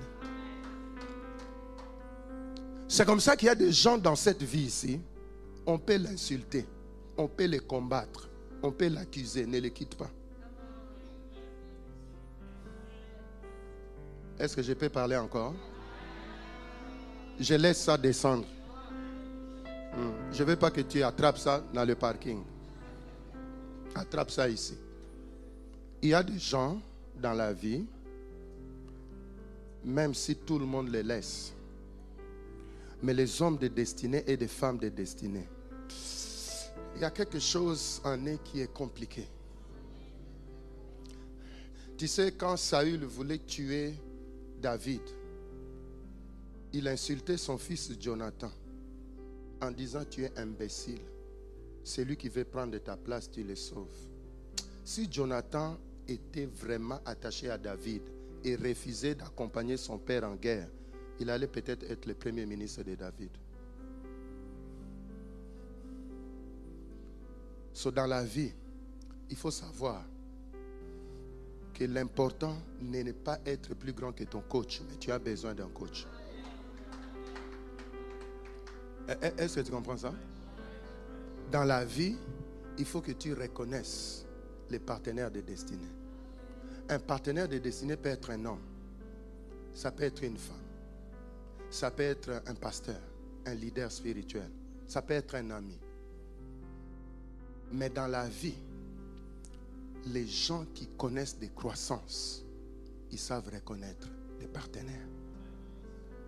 C'est comme ça qu'il y a des gens dans cette vie ici, on peut l'insulter, on peut les combattre, on peut l'accuser, ne les quitte pas. Est-ce que je peux parler encore? Je laisse ça descendre. Hmm. Je ne veux pas que tu attrapes ça dans le parking. Attrape ça ici. Il y a des gens dans la vie, même si tout le monde les laisse, mais les hommes de destinée et les femmes de destinée, il y a quelque chose en eux qui est compliqué. Tu sais, quand Saül voulait tuer David, il insultait son fils Jonathan en disant Tu es imbécile. Celui qui veut prendre ta place, tu le sauves. Si Jonathan était vraiment attaché à David et refusait d'accompagner son père en guerre, il allait peut-être être le premier ministre de David. So, dans la vie, il faut savoir que l'important n'est pas être plus grand que ton coach, mais tu as besoin d'un coach. Eh, eh, est-ce que tu comprends ça? Dans la vie, il faut que tu reconnaisses les partenaires de destinée. Un partenaire de destinée peut être un homme, ça peut être une femme, ça peut être un pasteur, un leader spirituel, ça peut être un ami. Mais dans la vie, les gens qui connaissent des croissances, ils savent reconnaître des partenaires.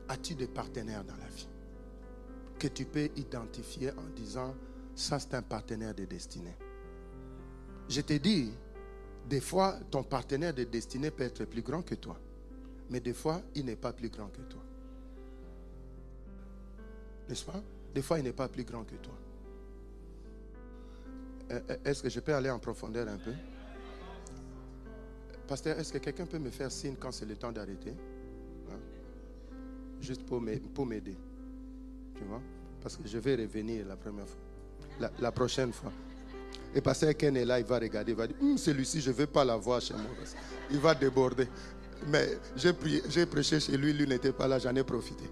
As-tu des partenaires dans la vie que tu peux identifier en disant, ça c'est un partenaire de destinée? Je te dis, des fois, ton partenaire de destinée peut être plus grand que toi. Mais des fois, il n'est pas plus grand que toi. N'est-ce pas? Des fois, il n'est pas plus grand que toi. Euh, euh, est-ce que je peux aller en profondeur un peu? Pasteur, est-ce que quelqu'un peut me faire signe quand c'est le temps d'arrêter? Hein? Juste pour m'aider. Tu vois? Parce que je vais revenir la première fois. La, prochaine fois. Et Pasteur Ken est là, il va regarder, il va dire hum, celui-ci, je ne veux pas l'avoir chez moi. Il va déborder. Mais j'ai prêché chez lui, lui n'était pas là, j'en ai profité.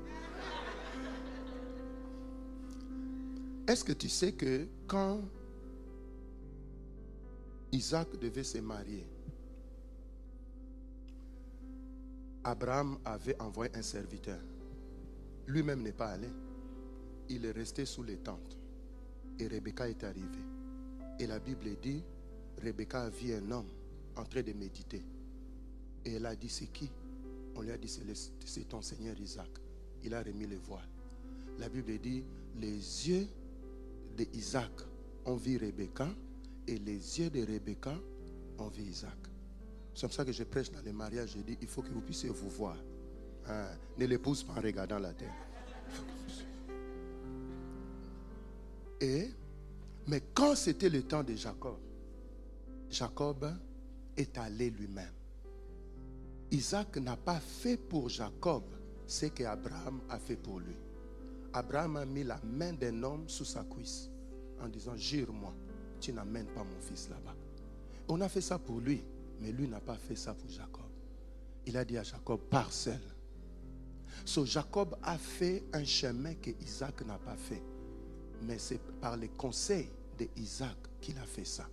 Est-ce que tu sais que quand Isaac devait se marier, Abraham avait envoyé un serviteur. Lui-même n'est pas allé. Il est resté sous les tentes. Et Rebecca est arrivée. Et la Bible dit, Rebecca a vu un homme en train de méditer. Et elle a dit, c'est qui? On lui a dit, c'est ton Seigneur Isaac. Il a remis le voile. La Bible dit, les yeux d'Isaac ont vu Rebecca et les yeux de Rebecca ont vu Isaac. C'est comme ça que je prêche dans les mariages. Je dis, il faut que vous puissiez vous voir. Hein, ne l'épouse pas en regardant la terre. Et, mais quand c'était le temps de Jacob, Jacob est allé lui-même. Isaac n'a pas fait pour Jacob ce qu'Abraham a fait pour lui. Abraham a mis la main d'un homme sous sa cuisse en disant, jure-moi, tu n'amènes pas mon fils là-bas. On a fait ça pour lui, mais lui n'a pas fait ça pour Jacob. Il a dit à Jacob. So Jacob a fait un chemin que Isaac n'a pas fait. Mais c'est par les conseils d'Isaac qu'il a fait ça.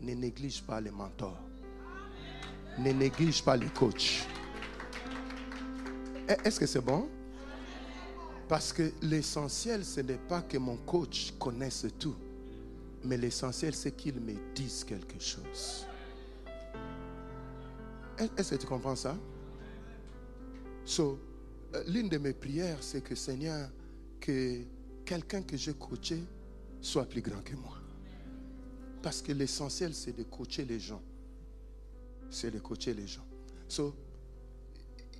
Ne néglige pas les mentors. Ne néglige pas les coachs. Est-ce que c'est bon? Parce que l'essentiel, ce n'est pas que mon coach connaisse tout. Mais l'essentiel, c'est qu'il me dise quelque chose. Est-ce que tu comprends ça? So, euh, l'une de mes prières, c'est que Seigneur, que quelqu'un que j'ai coaché soit plus grand que moi. Parce que l'essentiel, c'est de coacher les gens. C'est de coacher les gens.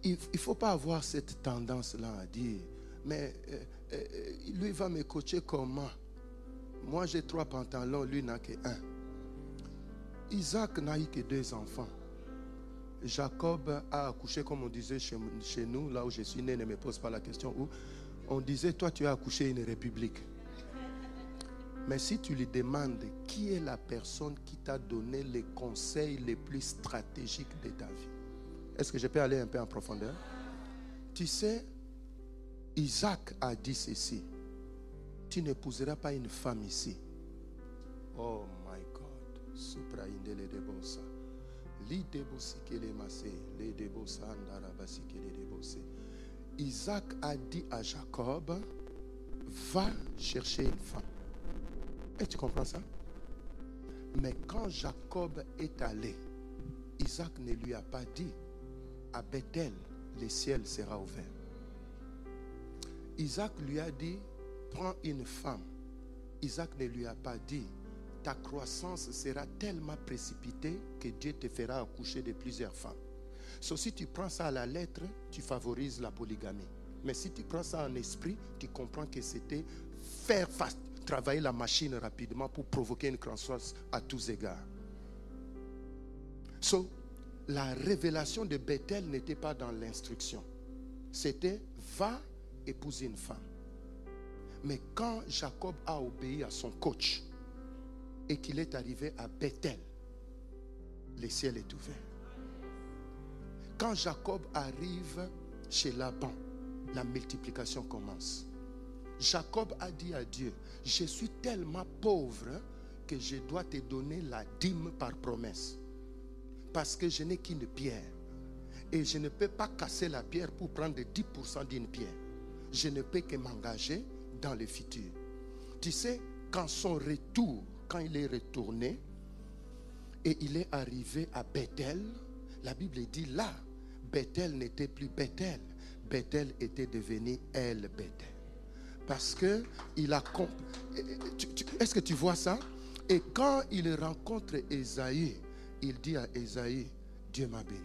Il ne faut pas avoir cette tendance-là à dire, mais euh, euh, lui va me coacher comment? Moi j'ai trois pantalons, lui n'a que un. Isaac n'a eu que deux enfants. Jacob a accouché, comme on disait chez, chez, nous, là où je suis né, ne me pose pas la question, où on disait, toi tu as accouché une république. Mais si tu lui demandes qui est la personne qui t'a donné les conseils les plus stratégiques de ta vie, est-ce que je peux aller un peu en profondeur? Tu sais, Isaac a dit ceci. Tu n'épouseras pas une femme ici. Oh my God. Supra indele de bossa. Li le masse. Le. Isaac a dit à Jacob, va chercher une femme. Et tu comprends ça? Mais quand Jacob est allé, Isaac ne lui a pas dit, à Bethel, le ciel sera ouvert. Isaac lui a dit, prends une femme. Isaac ne lui a pas dit, ta croissance sera tellement précipitée que Dieu te fera accoucher de plusieurs femmes. So, si tu prends ça à la lettre, tu favorises la polygamie. Mais si tu prends ça en esprit, tu comprends que c'était faire fast, travailler la machine rapidement pour provoquer une croissance à tous égards. So, la révélation de Bethel n'était pas dans l'instruction. C'était va épouser une femme. Mais quand Jacob a obéi à son coach et qu'il est arrivé à Bethel, le ciel est ouvert. Quand Jacob arrive chez Laban, la multiplication commence. Jacob a dit à Dieu, je suis tellement pauvre que je dois te donner la dîme par promesse. Parce que je n'ai qu'une pierre. Et je ne peux pas casser la pierre pour prendre 10% d'une pierre. Je ne peux que m'engager dans le futur. Tu sais, quand son retour, quand il est retourné et il est arrivé à Bethel, la Bible dit là, Bethel n'était plus Bethel. Bethel était devenu El Bethel. Parce que il a Est-ce que tu vois ça? Et quand il rencontre Esaïe, il dit à Esaïe, Dieu m'a béni.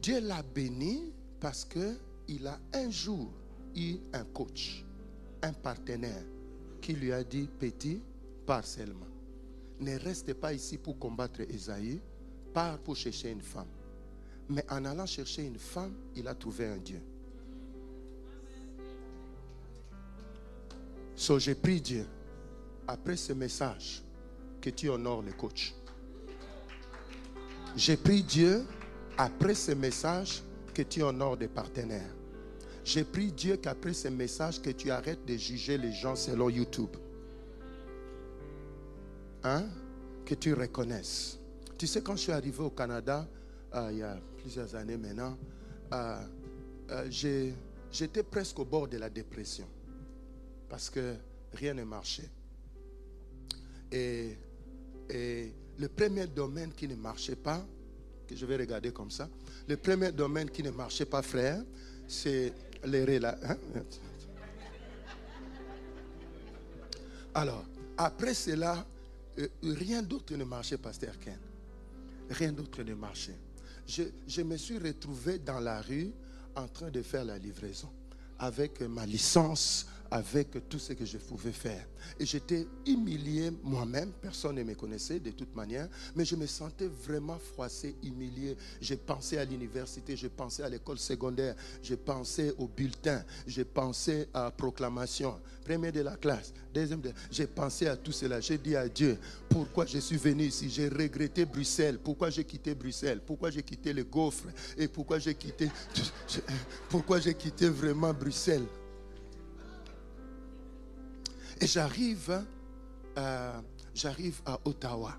Dieu l'a béni parce que il a un jour eu un coach, un partenaire qui lui a dit petit, pars seulement. Ne reste pas ici pour combattre Esaïe, pars pour chercher une femme. Mais en allant chercher une femme, il a trouvé un Dieu. So j'ai pris Dieu. Après ce message, que tu honores le coach. J'ai pris Dieu après ce message que tu honores des partenaires. J'ai pris Dieu qu'après ce message que tu arrêtes de juger les gens selon YouTube. Hein? Que tu reconnaisses. Tu sais, quand je suis arrivé au Canada, euh, il y a plusieurs années maintenant, euh, euh, j'étais presque au bord de la dépression. Parce que rien ne marchait. Et, le premier domaine qui ne marchait pas, que je vais regarder comme ça, le premier domaine qui ne marchait pas, frère, c'est les là. Hein? Alors, après cela, rien d'autre ne marchait, Pasteur Ken. Rien d'autre ne marchait je, me suis retrouvé dans la rue en train de faire la livraison avec ma licence, avec tout ce que je pouvais faire. Et j'étais humilié moi-même, personne ne me connaissait de toute manière, mais je me sentais vraiment froissé, humilié. J'ai pensé à l'université, j'ai pensé à l'école secondaire, j'ai pensé au bulletin, j'ai pensé à la proclamation, premier de la classe, deuxième de... J'ai pensé à tout cela. J'ai dit à Dieu, pourquoi je suis venu ici? J'ai regretté Bruxelles, pourquoi j'ai quitté Bruxelles, pourquoi j'ai quitté le gaufre? Et pourquoi j'ai quitté... Pourquoi j'ai quitté vraiment Bruxelles? Et j'arrive, euh, j'arrive à Ottawa.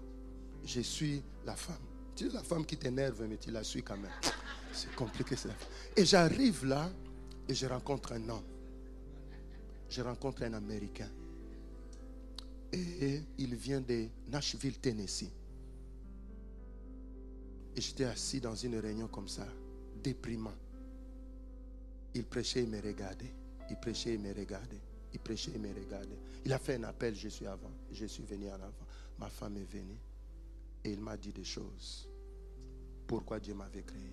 Je suis la femme. Tu sais, la femme qui t'énerve, mais tu la suis quand même. C'est compliqué ça. Et j'arrive là et je rencontre un homme. Je rencontre un Américain. Et il vient de Nashville, Tennessee. Et j'étais assis dans une réunion comme ça, déprimant. Il prêchait et me regardait. Il prêchait et me regardait. Il prêchait et me regardait. Il a fait un appel, je suis avant. Je suis venu en avant. Ma femme est venue. Et il m'a dit des choses. Pourquoi Dieu m'avait créé.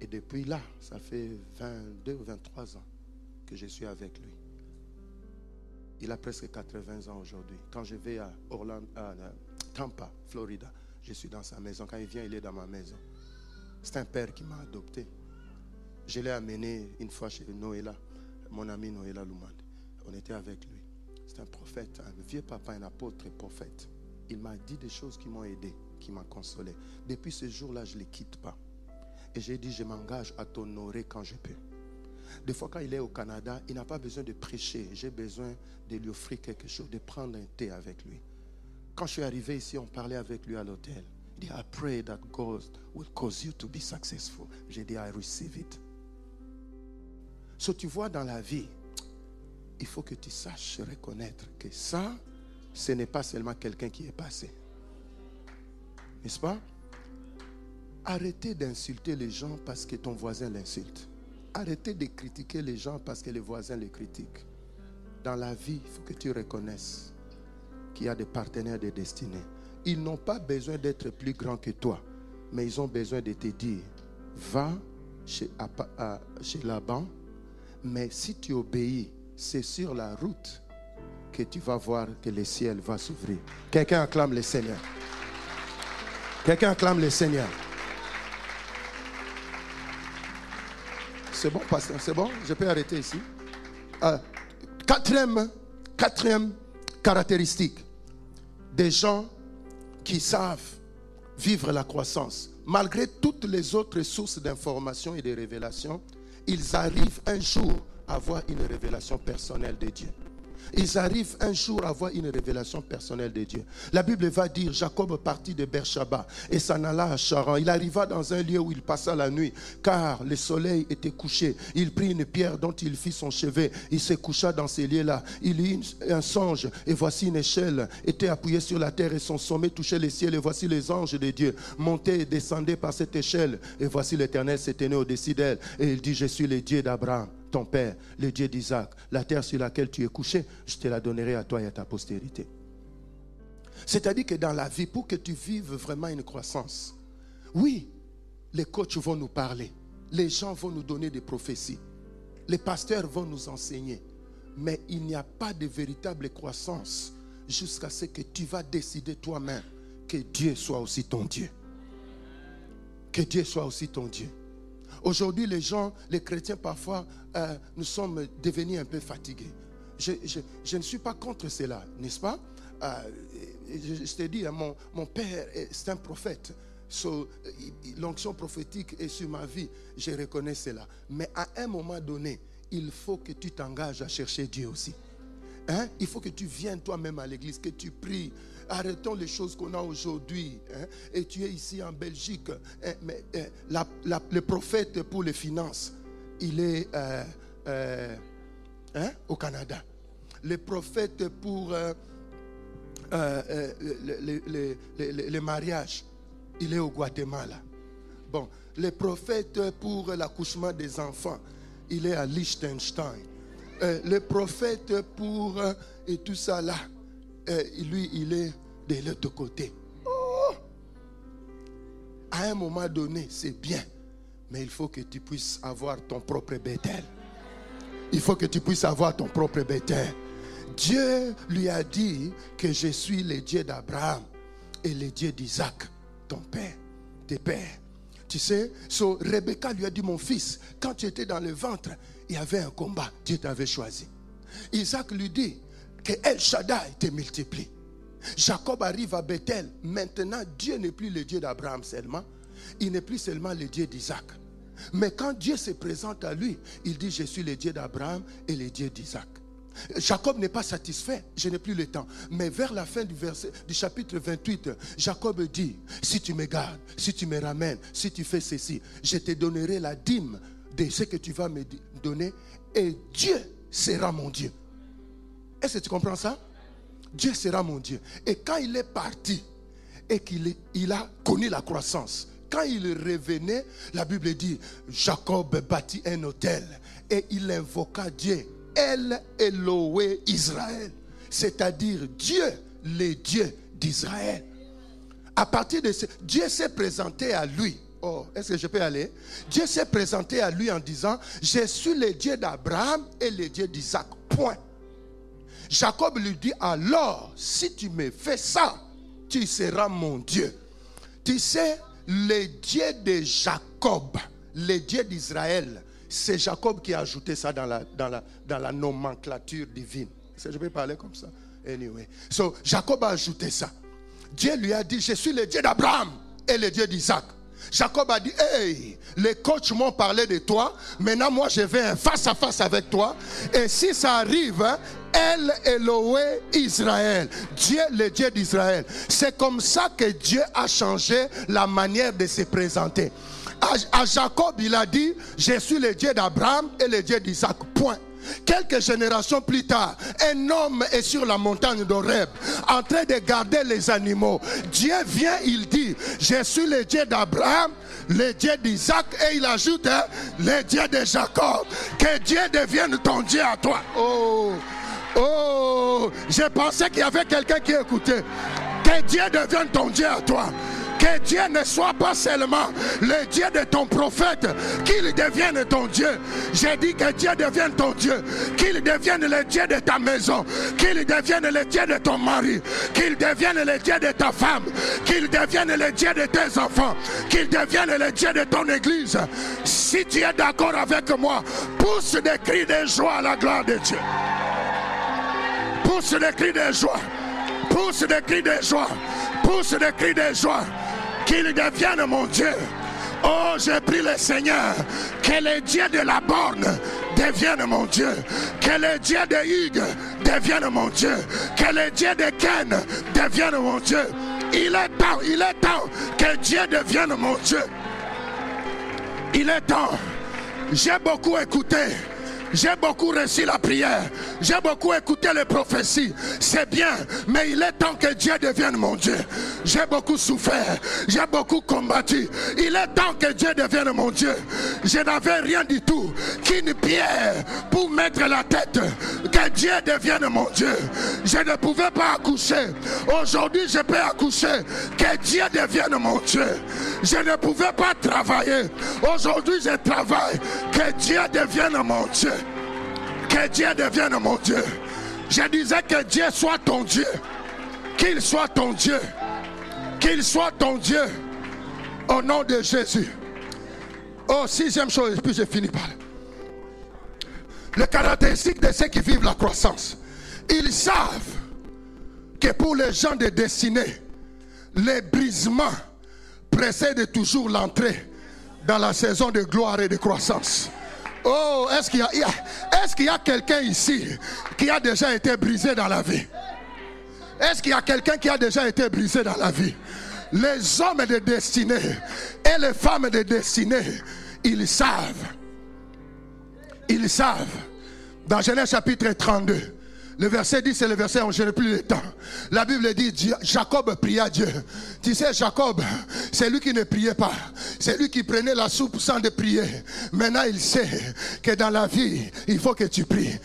Et depuis là, ça fait 22 ou 23 ans que je suis avec lui. Il a presque 80 ans aujourd'hui. Quand je vais à à Tampa, Florida, je suis dans sa maison. Quand il vient, il est dans ma maison. C'est un père qui m'a adopté. Je l'ai amené une fois chez Noëlla mon ami Noëlla Lumande. On était avec lui. C'est un prophète, un vieux papa, un apôtre et prophète. Il m'a dit des choses qui m'ont aidé, qui m'ont consolé. Depuis ce jour-là, je ne les quitte pas. Et j'ai dit, je m'engage à t'honorer quand je peux. Des fois, quand il est au Canada, il n'a pas besoin de prêcher. J'ai besoin de lui offrir quelque chose, de prendre un thé avec lui. Quand je suis arrivé ici, on parlait avec lui à l'hôtel. Il dit, I pray that God will cause you to be successful. J'ai dit, I receive it. So tu vois dans la vie, il faut que tu saches reconnaître que ça, ce n'est pas seulement quelqu'un qui est passé. N'est-ce pas? Arrêtez d'insulter les gens parce que ton voisin l'insulte. Arrêtez de critiquer les gens parce que les voisins les critiquent. Dans la vie, il faut que tu reconnaisses qu'il y a des partenaires de destinée. Ils n'ont pas besoin d'être plus grands que toi, mais ils ont besoin de te dire, va chez, chez Laban, mais si tu obéis, c'est sur la route que tu vas voir que le ciel va s'ouvrir. Quelqu'un acclame le Seigneur. Quelqu'un acclame le Seigneur. C'est bon, pasteur, c'est bon, je peux arrêter ici? Quatrième, quatrième caractéristique des gens qui savent vivre la croissance. Malgré toutes les autres sources d'informations et de révélations, ils arrivent un jour à avoir une révélation personnelle de Dieu ils arrivent un jour à avoir une révélation personnelle de Dieu. La Bible va dire, Jacob partit de Beersheba et s'en alla à Charan. Il arriva dans un lieu où il passa la nuit, car le soleil était couché. Il prit une pierre dont il fit son chevet. Il se coucha dans ces lieux-là. Il eut un songe, et voici une échelle était appuyée sur la terre, et son sommet touchait les ciels. Et voici les anges de Dieu montaient et descendaient par cette échelle. Et voici l'Éternel s'éteignait au-dessus d'elle. Et il dit, je suis le Dieu d'Abraham ton père, le Dieu d'Isaac, la terre sur laquelle tu es couché, je te la donnerai à toi et à ta postérité. C'est-à-dire que dans la vie, pour que tu vives vraiment une croissance, oui, les coachs vont nous parler, les gens vont nous donner des prophéties, les pasteurs vont nous enseigner, mais il n'y a pas de véritable croissance jusqu'à ce que tu vas décider toi-même que Dieu soit aussi ton Dieu. Que Dieu soit aussi ton Dieu. Aujourd'hui, les gens, les chrétiens, parfois, euh, nous sommes devenus un peu fatigués. Je, ne suis pas contre cela, n'est-ce pas? Euh, je, te dis, hein, mon, père, c'est un prophète. L'onction prophétique est sur ma vie, je reconnais cela. Mais à un moment donné, il faut que tu t'engages à chercher Dieu aussi. Hein? Il faut que tu viennes toi-même à l'église, que tu pries, Arrêtons les choses qu'on a aujourd'hui. Hein. Et tu es ici en Belgique. Hein, mais hein, le prophète pour les finances, il est euh, euh, au Canada. Le prophète pour euh, les, mariages, il est au Guatemala. Bon, le prophète pour l'accouchement des enfants, il est à Liechtenstein. le prophète pour et tout ça là, lui, il est de l'autre côté. Oh! À un moment donné, c'est bien. Mais il faut que tu puisses avoir ton propre Bethel. Il faut que tu puisses avoir ton propre Bethel. Dieu lui a dit que je suis le Dieu d'Abraham et le Dieu d'Isaac, ton père, tes pères. Tu sais, so Rebecca lui a dit, mon fils, quand tu étais dans le ventre, il y avait un combat, Dieu t'avait choisi. Isaac lui dit que El Shaddai te multiplie. Jacob arrive à Bethel. Maintenant, Dieu n'est plus le Dieu d'Abraham seulement. Il n'est plus seulement le Dieu d'Isaac. Mais quand Dieu se présente à lui, il dit, je suis le Dieu d'Abraham et le Dieu d'Isaac. Jacob n'est pas satisfait, je n'ai plus le temps. Mais vers la fin du, verset, du chapitre 28, Jacob dit, si tu me gardes, si tu me ramènes, si tu fais ceci, je te donnerai la dîme de ce que tu vas me donner et Dieu sera mon Dieu. Est-ce que tu comprends ça? Dieu sera mon Dieu. Et quand il est parti et qu'il il a connu la croissance, quand il revenait, la Bible dit, Jacob bâtit un hôtel et il invoqua Dieu, El Eloé Israël, c'est-à-dire Dieu, le Dieu d'Israël. À partir de ce, Dieu s'est présenté à lui. Oh, est-ce que je peux aller? Dieu s'est présenté à lui en disant, je suis le Dieu d'Abraham et le Dieu d'Isaac. Point. Jacob lui dit, alors, si tu me fais ça, tu seras mon Dieu. Tu sais, le Dieu de Jacob, le Dieu d'Israël, c'est Jacob qui a ajouté ça dans la, dans la, dans la nomenclature divine. Je vais parler comme ça. Anyway. So, Jacob a ajouté ça. Dieu lui a dit, je suis le Dieu d'Abraham et le Dieu d'Isaac. Jacob a dit, hey, les coachs m'ont parlé de toi. Maintenant, moi, je vais face à face avec toi. Et si ça arrive, hein, El Elohé Israël. Dieu, le Dieu d'Israël. C'est comme ça que Dieu a changé la manière de se présenter. À, Jacob, il a dit, je suis le Dieu d'Abraham et le Dieu d'Isaac. Point. Quelques générations plus tard, un homme est sur la montagne d'Oreb en train de garder les animaux. Dieu vient, il dit, je suis le Dieu d'Abraham, le Dieu d'Isaac et il ajoute hein, le Dieu de Jacob. Que Dieu devienne ton Dieu à toi. Oh, oh, j'ai pensé qu'il y avait quelqu'un qui écoutait. Que Dieu devienne ton Dieu à toi. Que Dieu ne soit pas seulement le Dieu de ton prophète, qu'il devienne ton Dieu. J'ai dit que Dieu devienne ton Dieu, qu'il devienne le Dieu de ta maison, qu'il devienne le Dieu de ton mari, qu'il devienne le Dieu de ta femme, qu'il devienne le Dieu de tes enfants, qu'il devienne le Dieu de ton église. Si tu es d'accord avec moi, pousse des cris de joie à la gloire de Dieu. Pousse des cris de joie. Pousse des cris de joie. Pousse des cris de joie qu'il devienne mon Dieu. Oh, j'ai pris le Seigneur, que le Dieu de la borne devienne mon Dieu, que le Dieu de Hugues devienne mon Dieu, que le Dieu de Ken devienne mon Dieu. Il est temps, il est temps que Dieu devienne mon Dieu. Il est temps. J'ai beaucoup écouté. J'ai beaucoup reçu la prière. J'ai beaucoup écouté les prophéties. C'est bien, mais il est temps que Dieu devienne mon Dieu. J'ai beaucoup souffert. J'ai beaucoup combattu. Il est temps que Dieu devienne mon Dieu. Je n'avais rien du tout qu'une pierre pour mettre la tête. Que Dieu devienne mon Dieu. Je ne pouvais pas accoucher. Aujourd'hui, je peux accoucher. Que Dieu devienne mon Dieu. Je ne pouvais pas travailler. Aujourd'hui, je travaille. Que Dieu devienne mon Dieu. Que Dieu devienne mon Dieu. Je disais que Dieu soit ton Dieu. Qu'il soit ton Dieu. Qu'il soit ton Dieu. Au nom de Jésus. Oh, sixième chose, puis j'ai fini par là. Le caractéristique de ceux qui vivent la croissance. Ils savent que pour les gens de destinée, les brisements précèdent toujours l'entrée dans la saison de gloire et de croissance. Oh, est-ce qu'il y a, est-ce qu'il y a quelqu'un ici qui a déjà été brisé dans la vie? Est-ce qu'il y a quelqu'un qui a déjà été brisé dans la vie? Les hommes de destinée et les femmes de destinée, ils savent. Ils savent. Dans Genèse chapitre 32, le verset 10, c'est le verset où je n'ai plus le temps. La Bible dit, Jacob pria Dieu. Tu sais, Jacob, c'est lui qui ne priait pas. C'est lui qui prenait la soupe sans de prier. Maintenant, il sait que dans la vie, il faut que tu pries.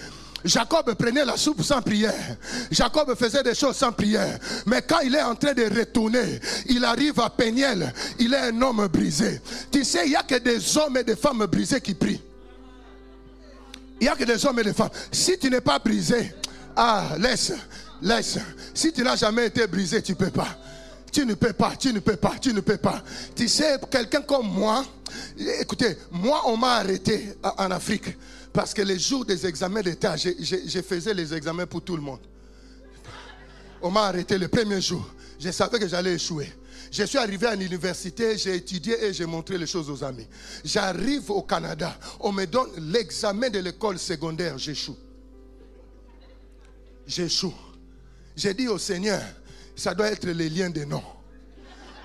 Jacob prenait la soupe sans prière. Jacob faisait des choses sans prière. Mais quand il est en train de retourner, il arrive à Péniel. Il est un homme brisé. Tu sais, il n'y a que des hommes et des femmes brisés qui prient. Il n'y a que des hommes et des femmes. Si tu n'es pas brisé, ah, laisse, laisse. Si tu n'as jamais été brisé, tu ne peux pas. Tu ne peux pas, tu ne peux pas, tu ne peux pas. Tu sais, quelqu'un comme moi, écoutez, moi, on m'a arrêté en Afrique parce que les jours des examens d'État, je, faisais les examens pour tout le monde. On m'a arrêté le premier jour. Je savais que j'allais échouer. Je suis arrivé à l'université, j'ai étudié et j'ai montré les choses aux amis. J'arrive au Canada, on me donne l'examen de l'école secondaire, j'échoue j'échoue. J'ai dit au Seigneur, ça doit être les liens des noms.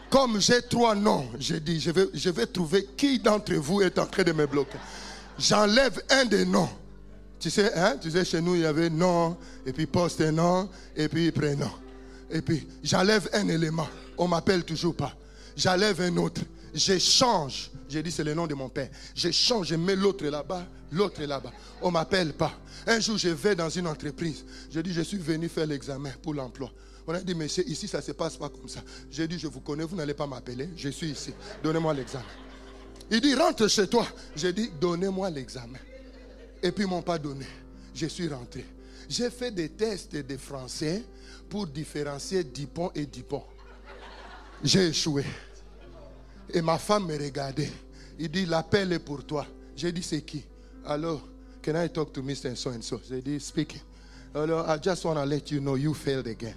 Comme j'ai trois noms, j'ai dit, je vais, je vais trouver qui d'entre vous est en train de me bloquer. J'enlève un des noms. Tu sais, hein, tu sais, chez nous, il y avait nom, et puis poste et nom, et puis prénom. Et puis, j'enlève un élément. On m'appelle toujours pas. J'enlève un autre. J'échange. J'ai dit, c'est le nom de mon père. J'échange, je mets l'autre là-bas, l'autre là-bas. On m'appelle pas. Un jour, je vais dans une entreprise. Je dis, je suis venu faire l'examen pour l'emploi. On a dit, monsieur, ici, ça ne se passe pas comme ça. J'ai dit, je vous connais, vous n'allez pas m'appeler. Je suis ici. Donnez-moi l'examen. Il dit, rentre chez toi. J'ai dit, donnez-moi l'examen. Et puis, ils ne m'ont pas donné. Je suis rentré. J'ai fait des tests de français pour différencier Dupont et Dupont. J'ai échoué. Et ma femme me regardait. Il dit, l'appel est pour toi. J'ai dit, c'est qui? Alors, Can I talk to Mr. So and so? J'ai speaking. Alors, I just want to let you know you failed again.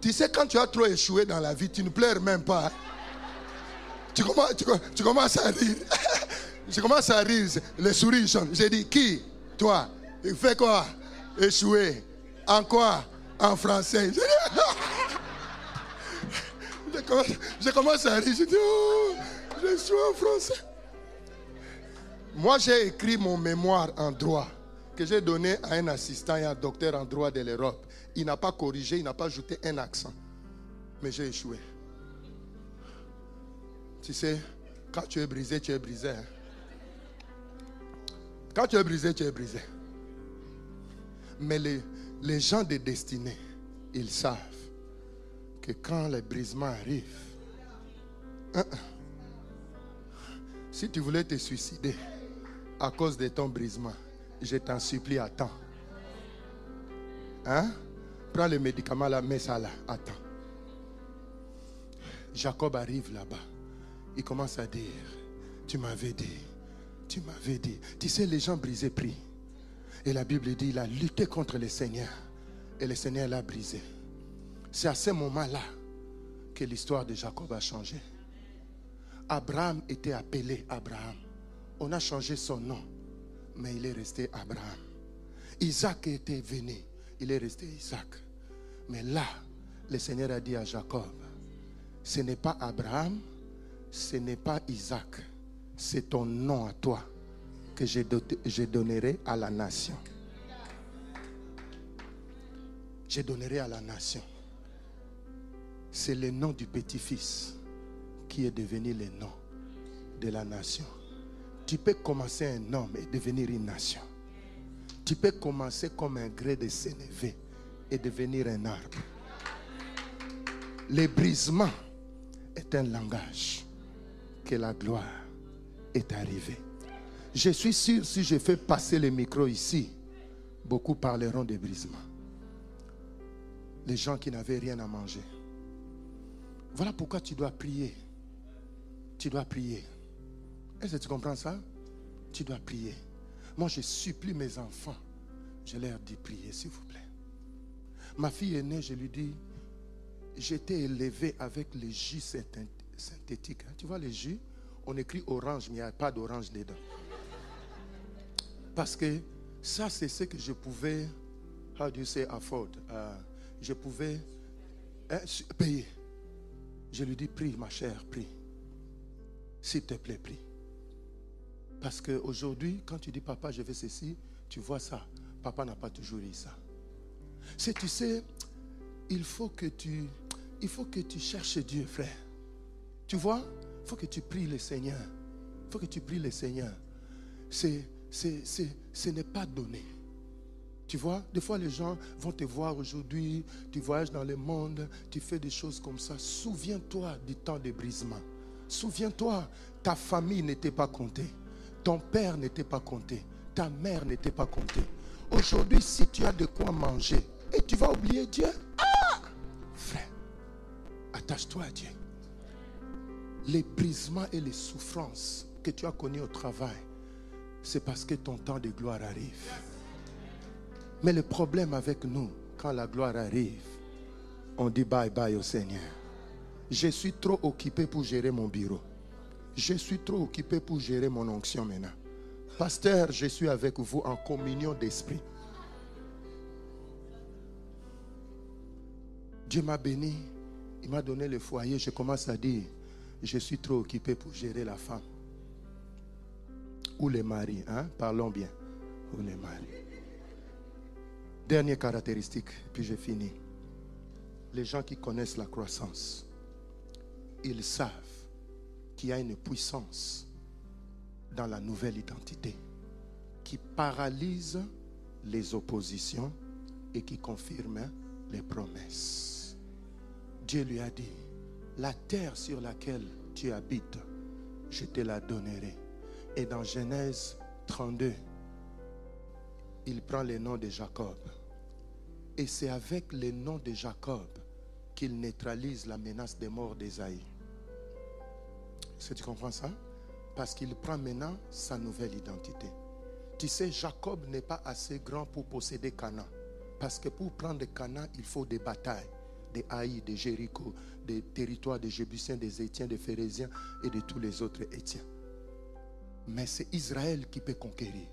Tu sais, quand tu as trop échoué dans la vie, tu ne pleures même pas. Hein. Tu, commences, à rire. tu commences à rire. Les souris J'ai dit, qui? Toi. Il fait quoi? Échouer. En quoi? En français. Je commence, je commence à rire. Je dis, oh, je suis en français. Moi, j'ai écrit mon mémoire en droit que j'ai donné à un assistant et un docteur en droit de l'Europe. Il n'a pas corrigé, il n'a pas ajouté un accent. Mais j'ai échoué. Tu sais, quand tu es brisé, tu es brisé. Hein. Quand tu es brisé, tu es brisé. Mais les, les gens de destinée, ils savent que quand les brisements arrivent, hein, hein, si tu voulais te suicider à cause de ton brisement, je t'en supplie, attends. Hein? Prends le médicament là, mets ça là, attends. Jacob arrive là-bas. Il commence à dire, tu m'avais dit, tu m'avais dit. Tu sais, les gens brisés prient. Et la Bible dit, il a lutté contre le Seigneur. Et le Seigneur l'a brisé. C'est à ce moment-là que l'histoire de Jacob a changé. Abraham était appelé Abraham. On a changé son nom, mais il est resté Abraham. Isaac était venu, il est resté Isaac. Mais là, le Seigneur a dit à Jacob, ce n'est pas Abraham, ce n'est pas Isaac, c'est ton nom à toi que je donnerai à la nation. Je donnerai à la nation. C'est le nom du petit-fils qui est devenu le nom de la nation. Tu peux commencer un homme et devenir une nation. Tu peux commencer comme un gré de sénévé et devenir un arbre. Le brisement est un langage que la gloire est arrivée. Je suis sûr, si je fais passer le micro ici, beaucoup parleront de brisement. Les gens qui n'avaient rien à manger. Voilà pourquoi tu dois prier. Tu dois prier. Est-ce que tu comprends ça? Tu dois prier. Moi, je supplie mes enfants. Je leur dis prier, s'il vous plaît. Ma fille aînée, je lui dis, j'étais élevé avec les jus synthétiques. Hein. Tu vois, les jus, on écrit orange, mais il n'y a pas d'orange dedans. Parce que ça, c'est ce que je pouvais, how do you say afford? Euh, je pouvais hein, payer. Je lui dis, prie, ma chère, prie. S'il te plaît, prie. Parce qu'aujourd'hui, quand tu dis, papa, je veux ceci, tu vois ça. Papa n'a pas toujours eu ça. C'est, tu sais, il faut que tu, cherches Dieu, frère. Tu vois, il faut que tu pries le Seigneur. Il faut que tu pries le Seigneur. C'est, ce n'est pas donné. Tu vois, des fois les gens vont te voir aujourd'hui, tu voyages dans le monde, tu fais des choses comme ça. Souviens-toi du temps de brisement. Souviens-toi, ta famille n'était pas comptée. Ton père n'était pas compté. Ta mère n'était pas comptée. Aujourd'hui, si tu as de quoi manger et tu vas oublier Dieu, ah, frère, attache-toi à Dieu. Les brisements et les souffrances que tu as connues au travail, c'est parce que ton temps de gloire arrive. Mais le problème avec nous, quand la gloire arrive, on dit bye bye au Seigneur. Je suis trop occupé pour gérer mon bureau. Je suis trop occupé pour gérer mon onction maintenant. Pasteur, je suis avec vous en communion d'esprit. Dieu m'a béni, il m'a donné le foyer. Je commence à dire, je suis trop occupé pour gérer la femme ou les maris. Hein? Parlons bien. Ou les maris. Dernière caractéristique, puis j'ai fini. Les gens qui connaissent la croissance, ils savent qu'il y a une puissance dans la nouvelle identité qui paralyse les oppositions et qui confirme les promesses. Dieu lui a dit, la terre sur laquelle tu habites, je te la donnerai et dans Genèse 32, il prend le nom de Jacob. Et c'est avec le nom de Jacob qu'il neutralise la menace de mort d'Esaïe. Est-ce que tu comprends ça? Parce qu'il prend maintenant sa nouvelle identité. Tu sais, Jacob n'est pas assez grand pour posséder Cana. Parce que pour prendre Cana, il faut des batailles, des Haïs, des Jéricho, des territoires des Jébusiens, des Étiens, des Phérésiens et de tous les autres Étiens. Mais c'est Israël qui peut conquérir.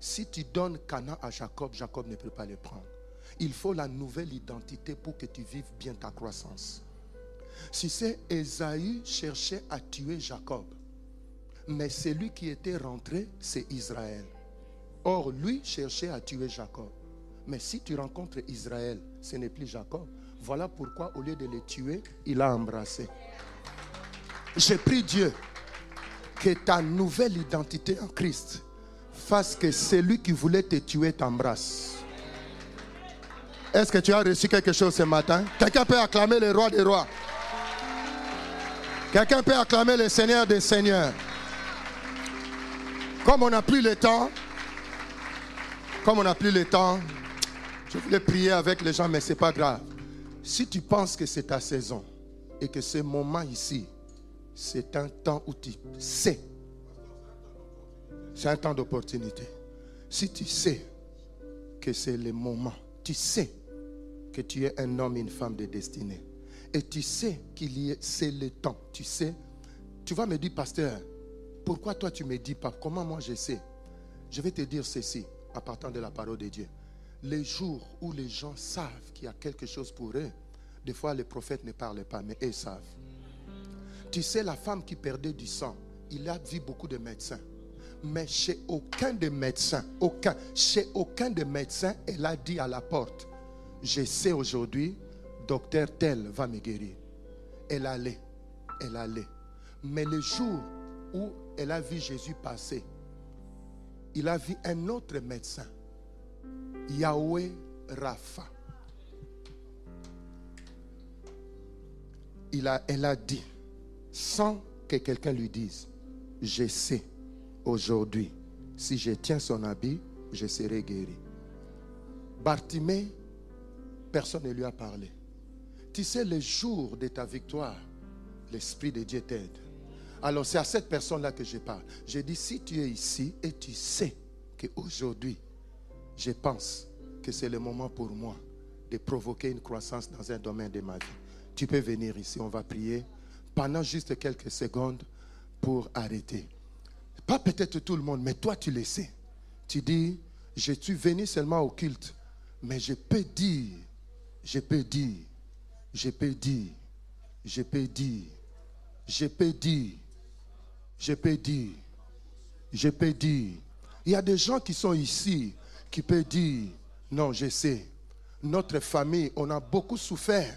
Si tu donnes Cana à Jacob, Jacob ne peut pas le prendre. Il faut la nouvelle identité pour que tu vives bien ta croissance. Si c'est Esaü cherchait à tuer Jacob, mais celui qui était rentré, c'est Israël. Or, lui cherchait à tuer Jacob. Mais si tu rencontres Israël, ce n'est plus Jacob. Voilà pourquoi, au lieu de le tuer, il a embrassé. J'ai prie Dieu que ta nouvelle identité en Christ fasse que celui qui voulait te tuer t'embrasse. Est-ce que tu as reçu quelque chose ce matin? Quelqu'un peut acclamer le roi des rois. Quelqu'un peut acclamer le Seigneur des seigneurs. Comme on n'a plus le temps, comme on n'a plus le temps, je voulais prier avec les gens, mais ce n'est pas grave. Si tu penses que c'est ta saison et que ce moment ici, c'est un temps où tu sais, c'est un temps d'opportunité. Si tu sais que c'est le moment, tu sais que tu es un homme une femme de destinée, et tu sais qu'il y c'est le temps, tu sais, tu vas me dire, pasteur, pourquoi toi tu me dis pas? Comment moi je sais? Je vais te dire ceci à partir de la parole de Dieu. Les jours où les gens savent qu'il y a quelque chose pour eux, des fois les prophètes ne parlent pas, mais eux savent. Tu sais, la femme qui perdait du sang, il a vu beaucoup de médecins. Mais chez aucun des médecins, aucun, chez aucun des médecins, elle a dit à la porte, je sais aujourd'hui, docteur tel va me guérir. Elle allait, elle allait. Mais le jour où elle a vu Jésus passer, il a vu un autre médecin, Yahweh Rapha. Il a, elle a dit, sans que quelqu'un lui dise, je sais aujourd'hui, si je tiens son habit, je serai guéri. Bartimée, personne ne lui a parlé. Tu sais, le jour de ta victoire, l'Esprit de Dieu t'aide. Alors c'est à cette personne-là que je parle. Je dis, si tu es ici et tu sais qu'aujourd'hui, je pense que c'est le moment pour moi de provoquer une croissance dans un domaine de ma vie, tu peux venir ici, on va prier pendant juste quelques secondes pour arrêter. Pas peut-être tout le monde, mais toi tu le sais. Tu dis, je suis venu seulement au culte, mais je peux dire, je peux dire, je peux dire, je peux dire, je peux dire je peux dire, je peux dire, il y a des gens qui sont ici qui peuvent dire, non, je sais, notre famille, on a beaucoup souffert.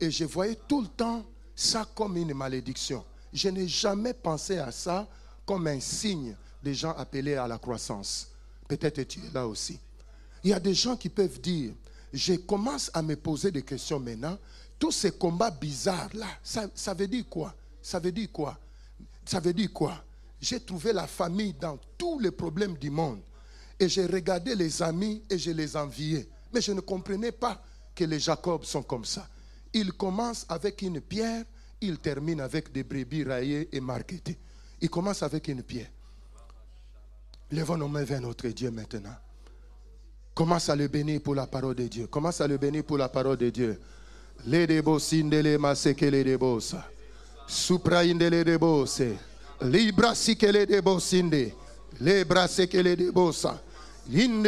Et je voyais tout le temps ça comme une malédiction. Je n'ai jamais pensé à ça comme un signe des gens appelés à la croissance. Peut-être tu es là aussi. Il y a des gens qui peuvent dire, je commence à me poser des questions maintenant. Tous ces combats bizarres là, ça, veut dire quoi? Ça veut dire quoi? Ça veut dire quoi? J'ai trouvé la famille dans tous les problèmes du monde. Et j'ai regardé les amis et je les enviais. Mais je ne comprenais pas que les Jacob sont comme ça. Ils commencent avec une pierre, ils terminent avec des brebis raillées et marquetées. Ils commencent avec une pierre. Levons nos mains vers notre Dieu maintenant. Commence à le bénir pour la parole de Dieu? Commence à le bénir pour la parole de Dieu? Les les les Supra indele de bose. Libra sikele de bosinde. Lebra sekele de bosa. Inde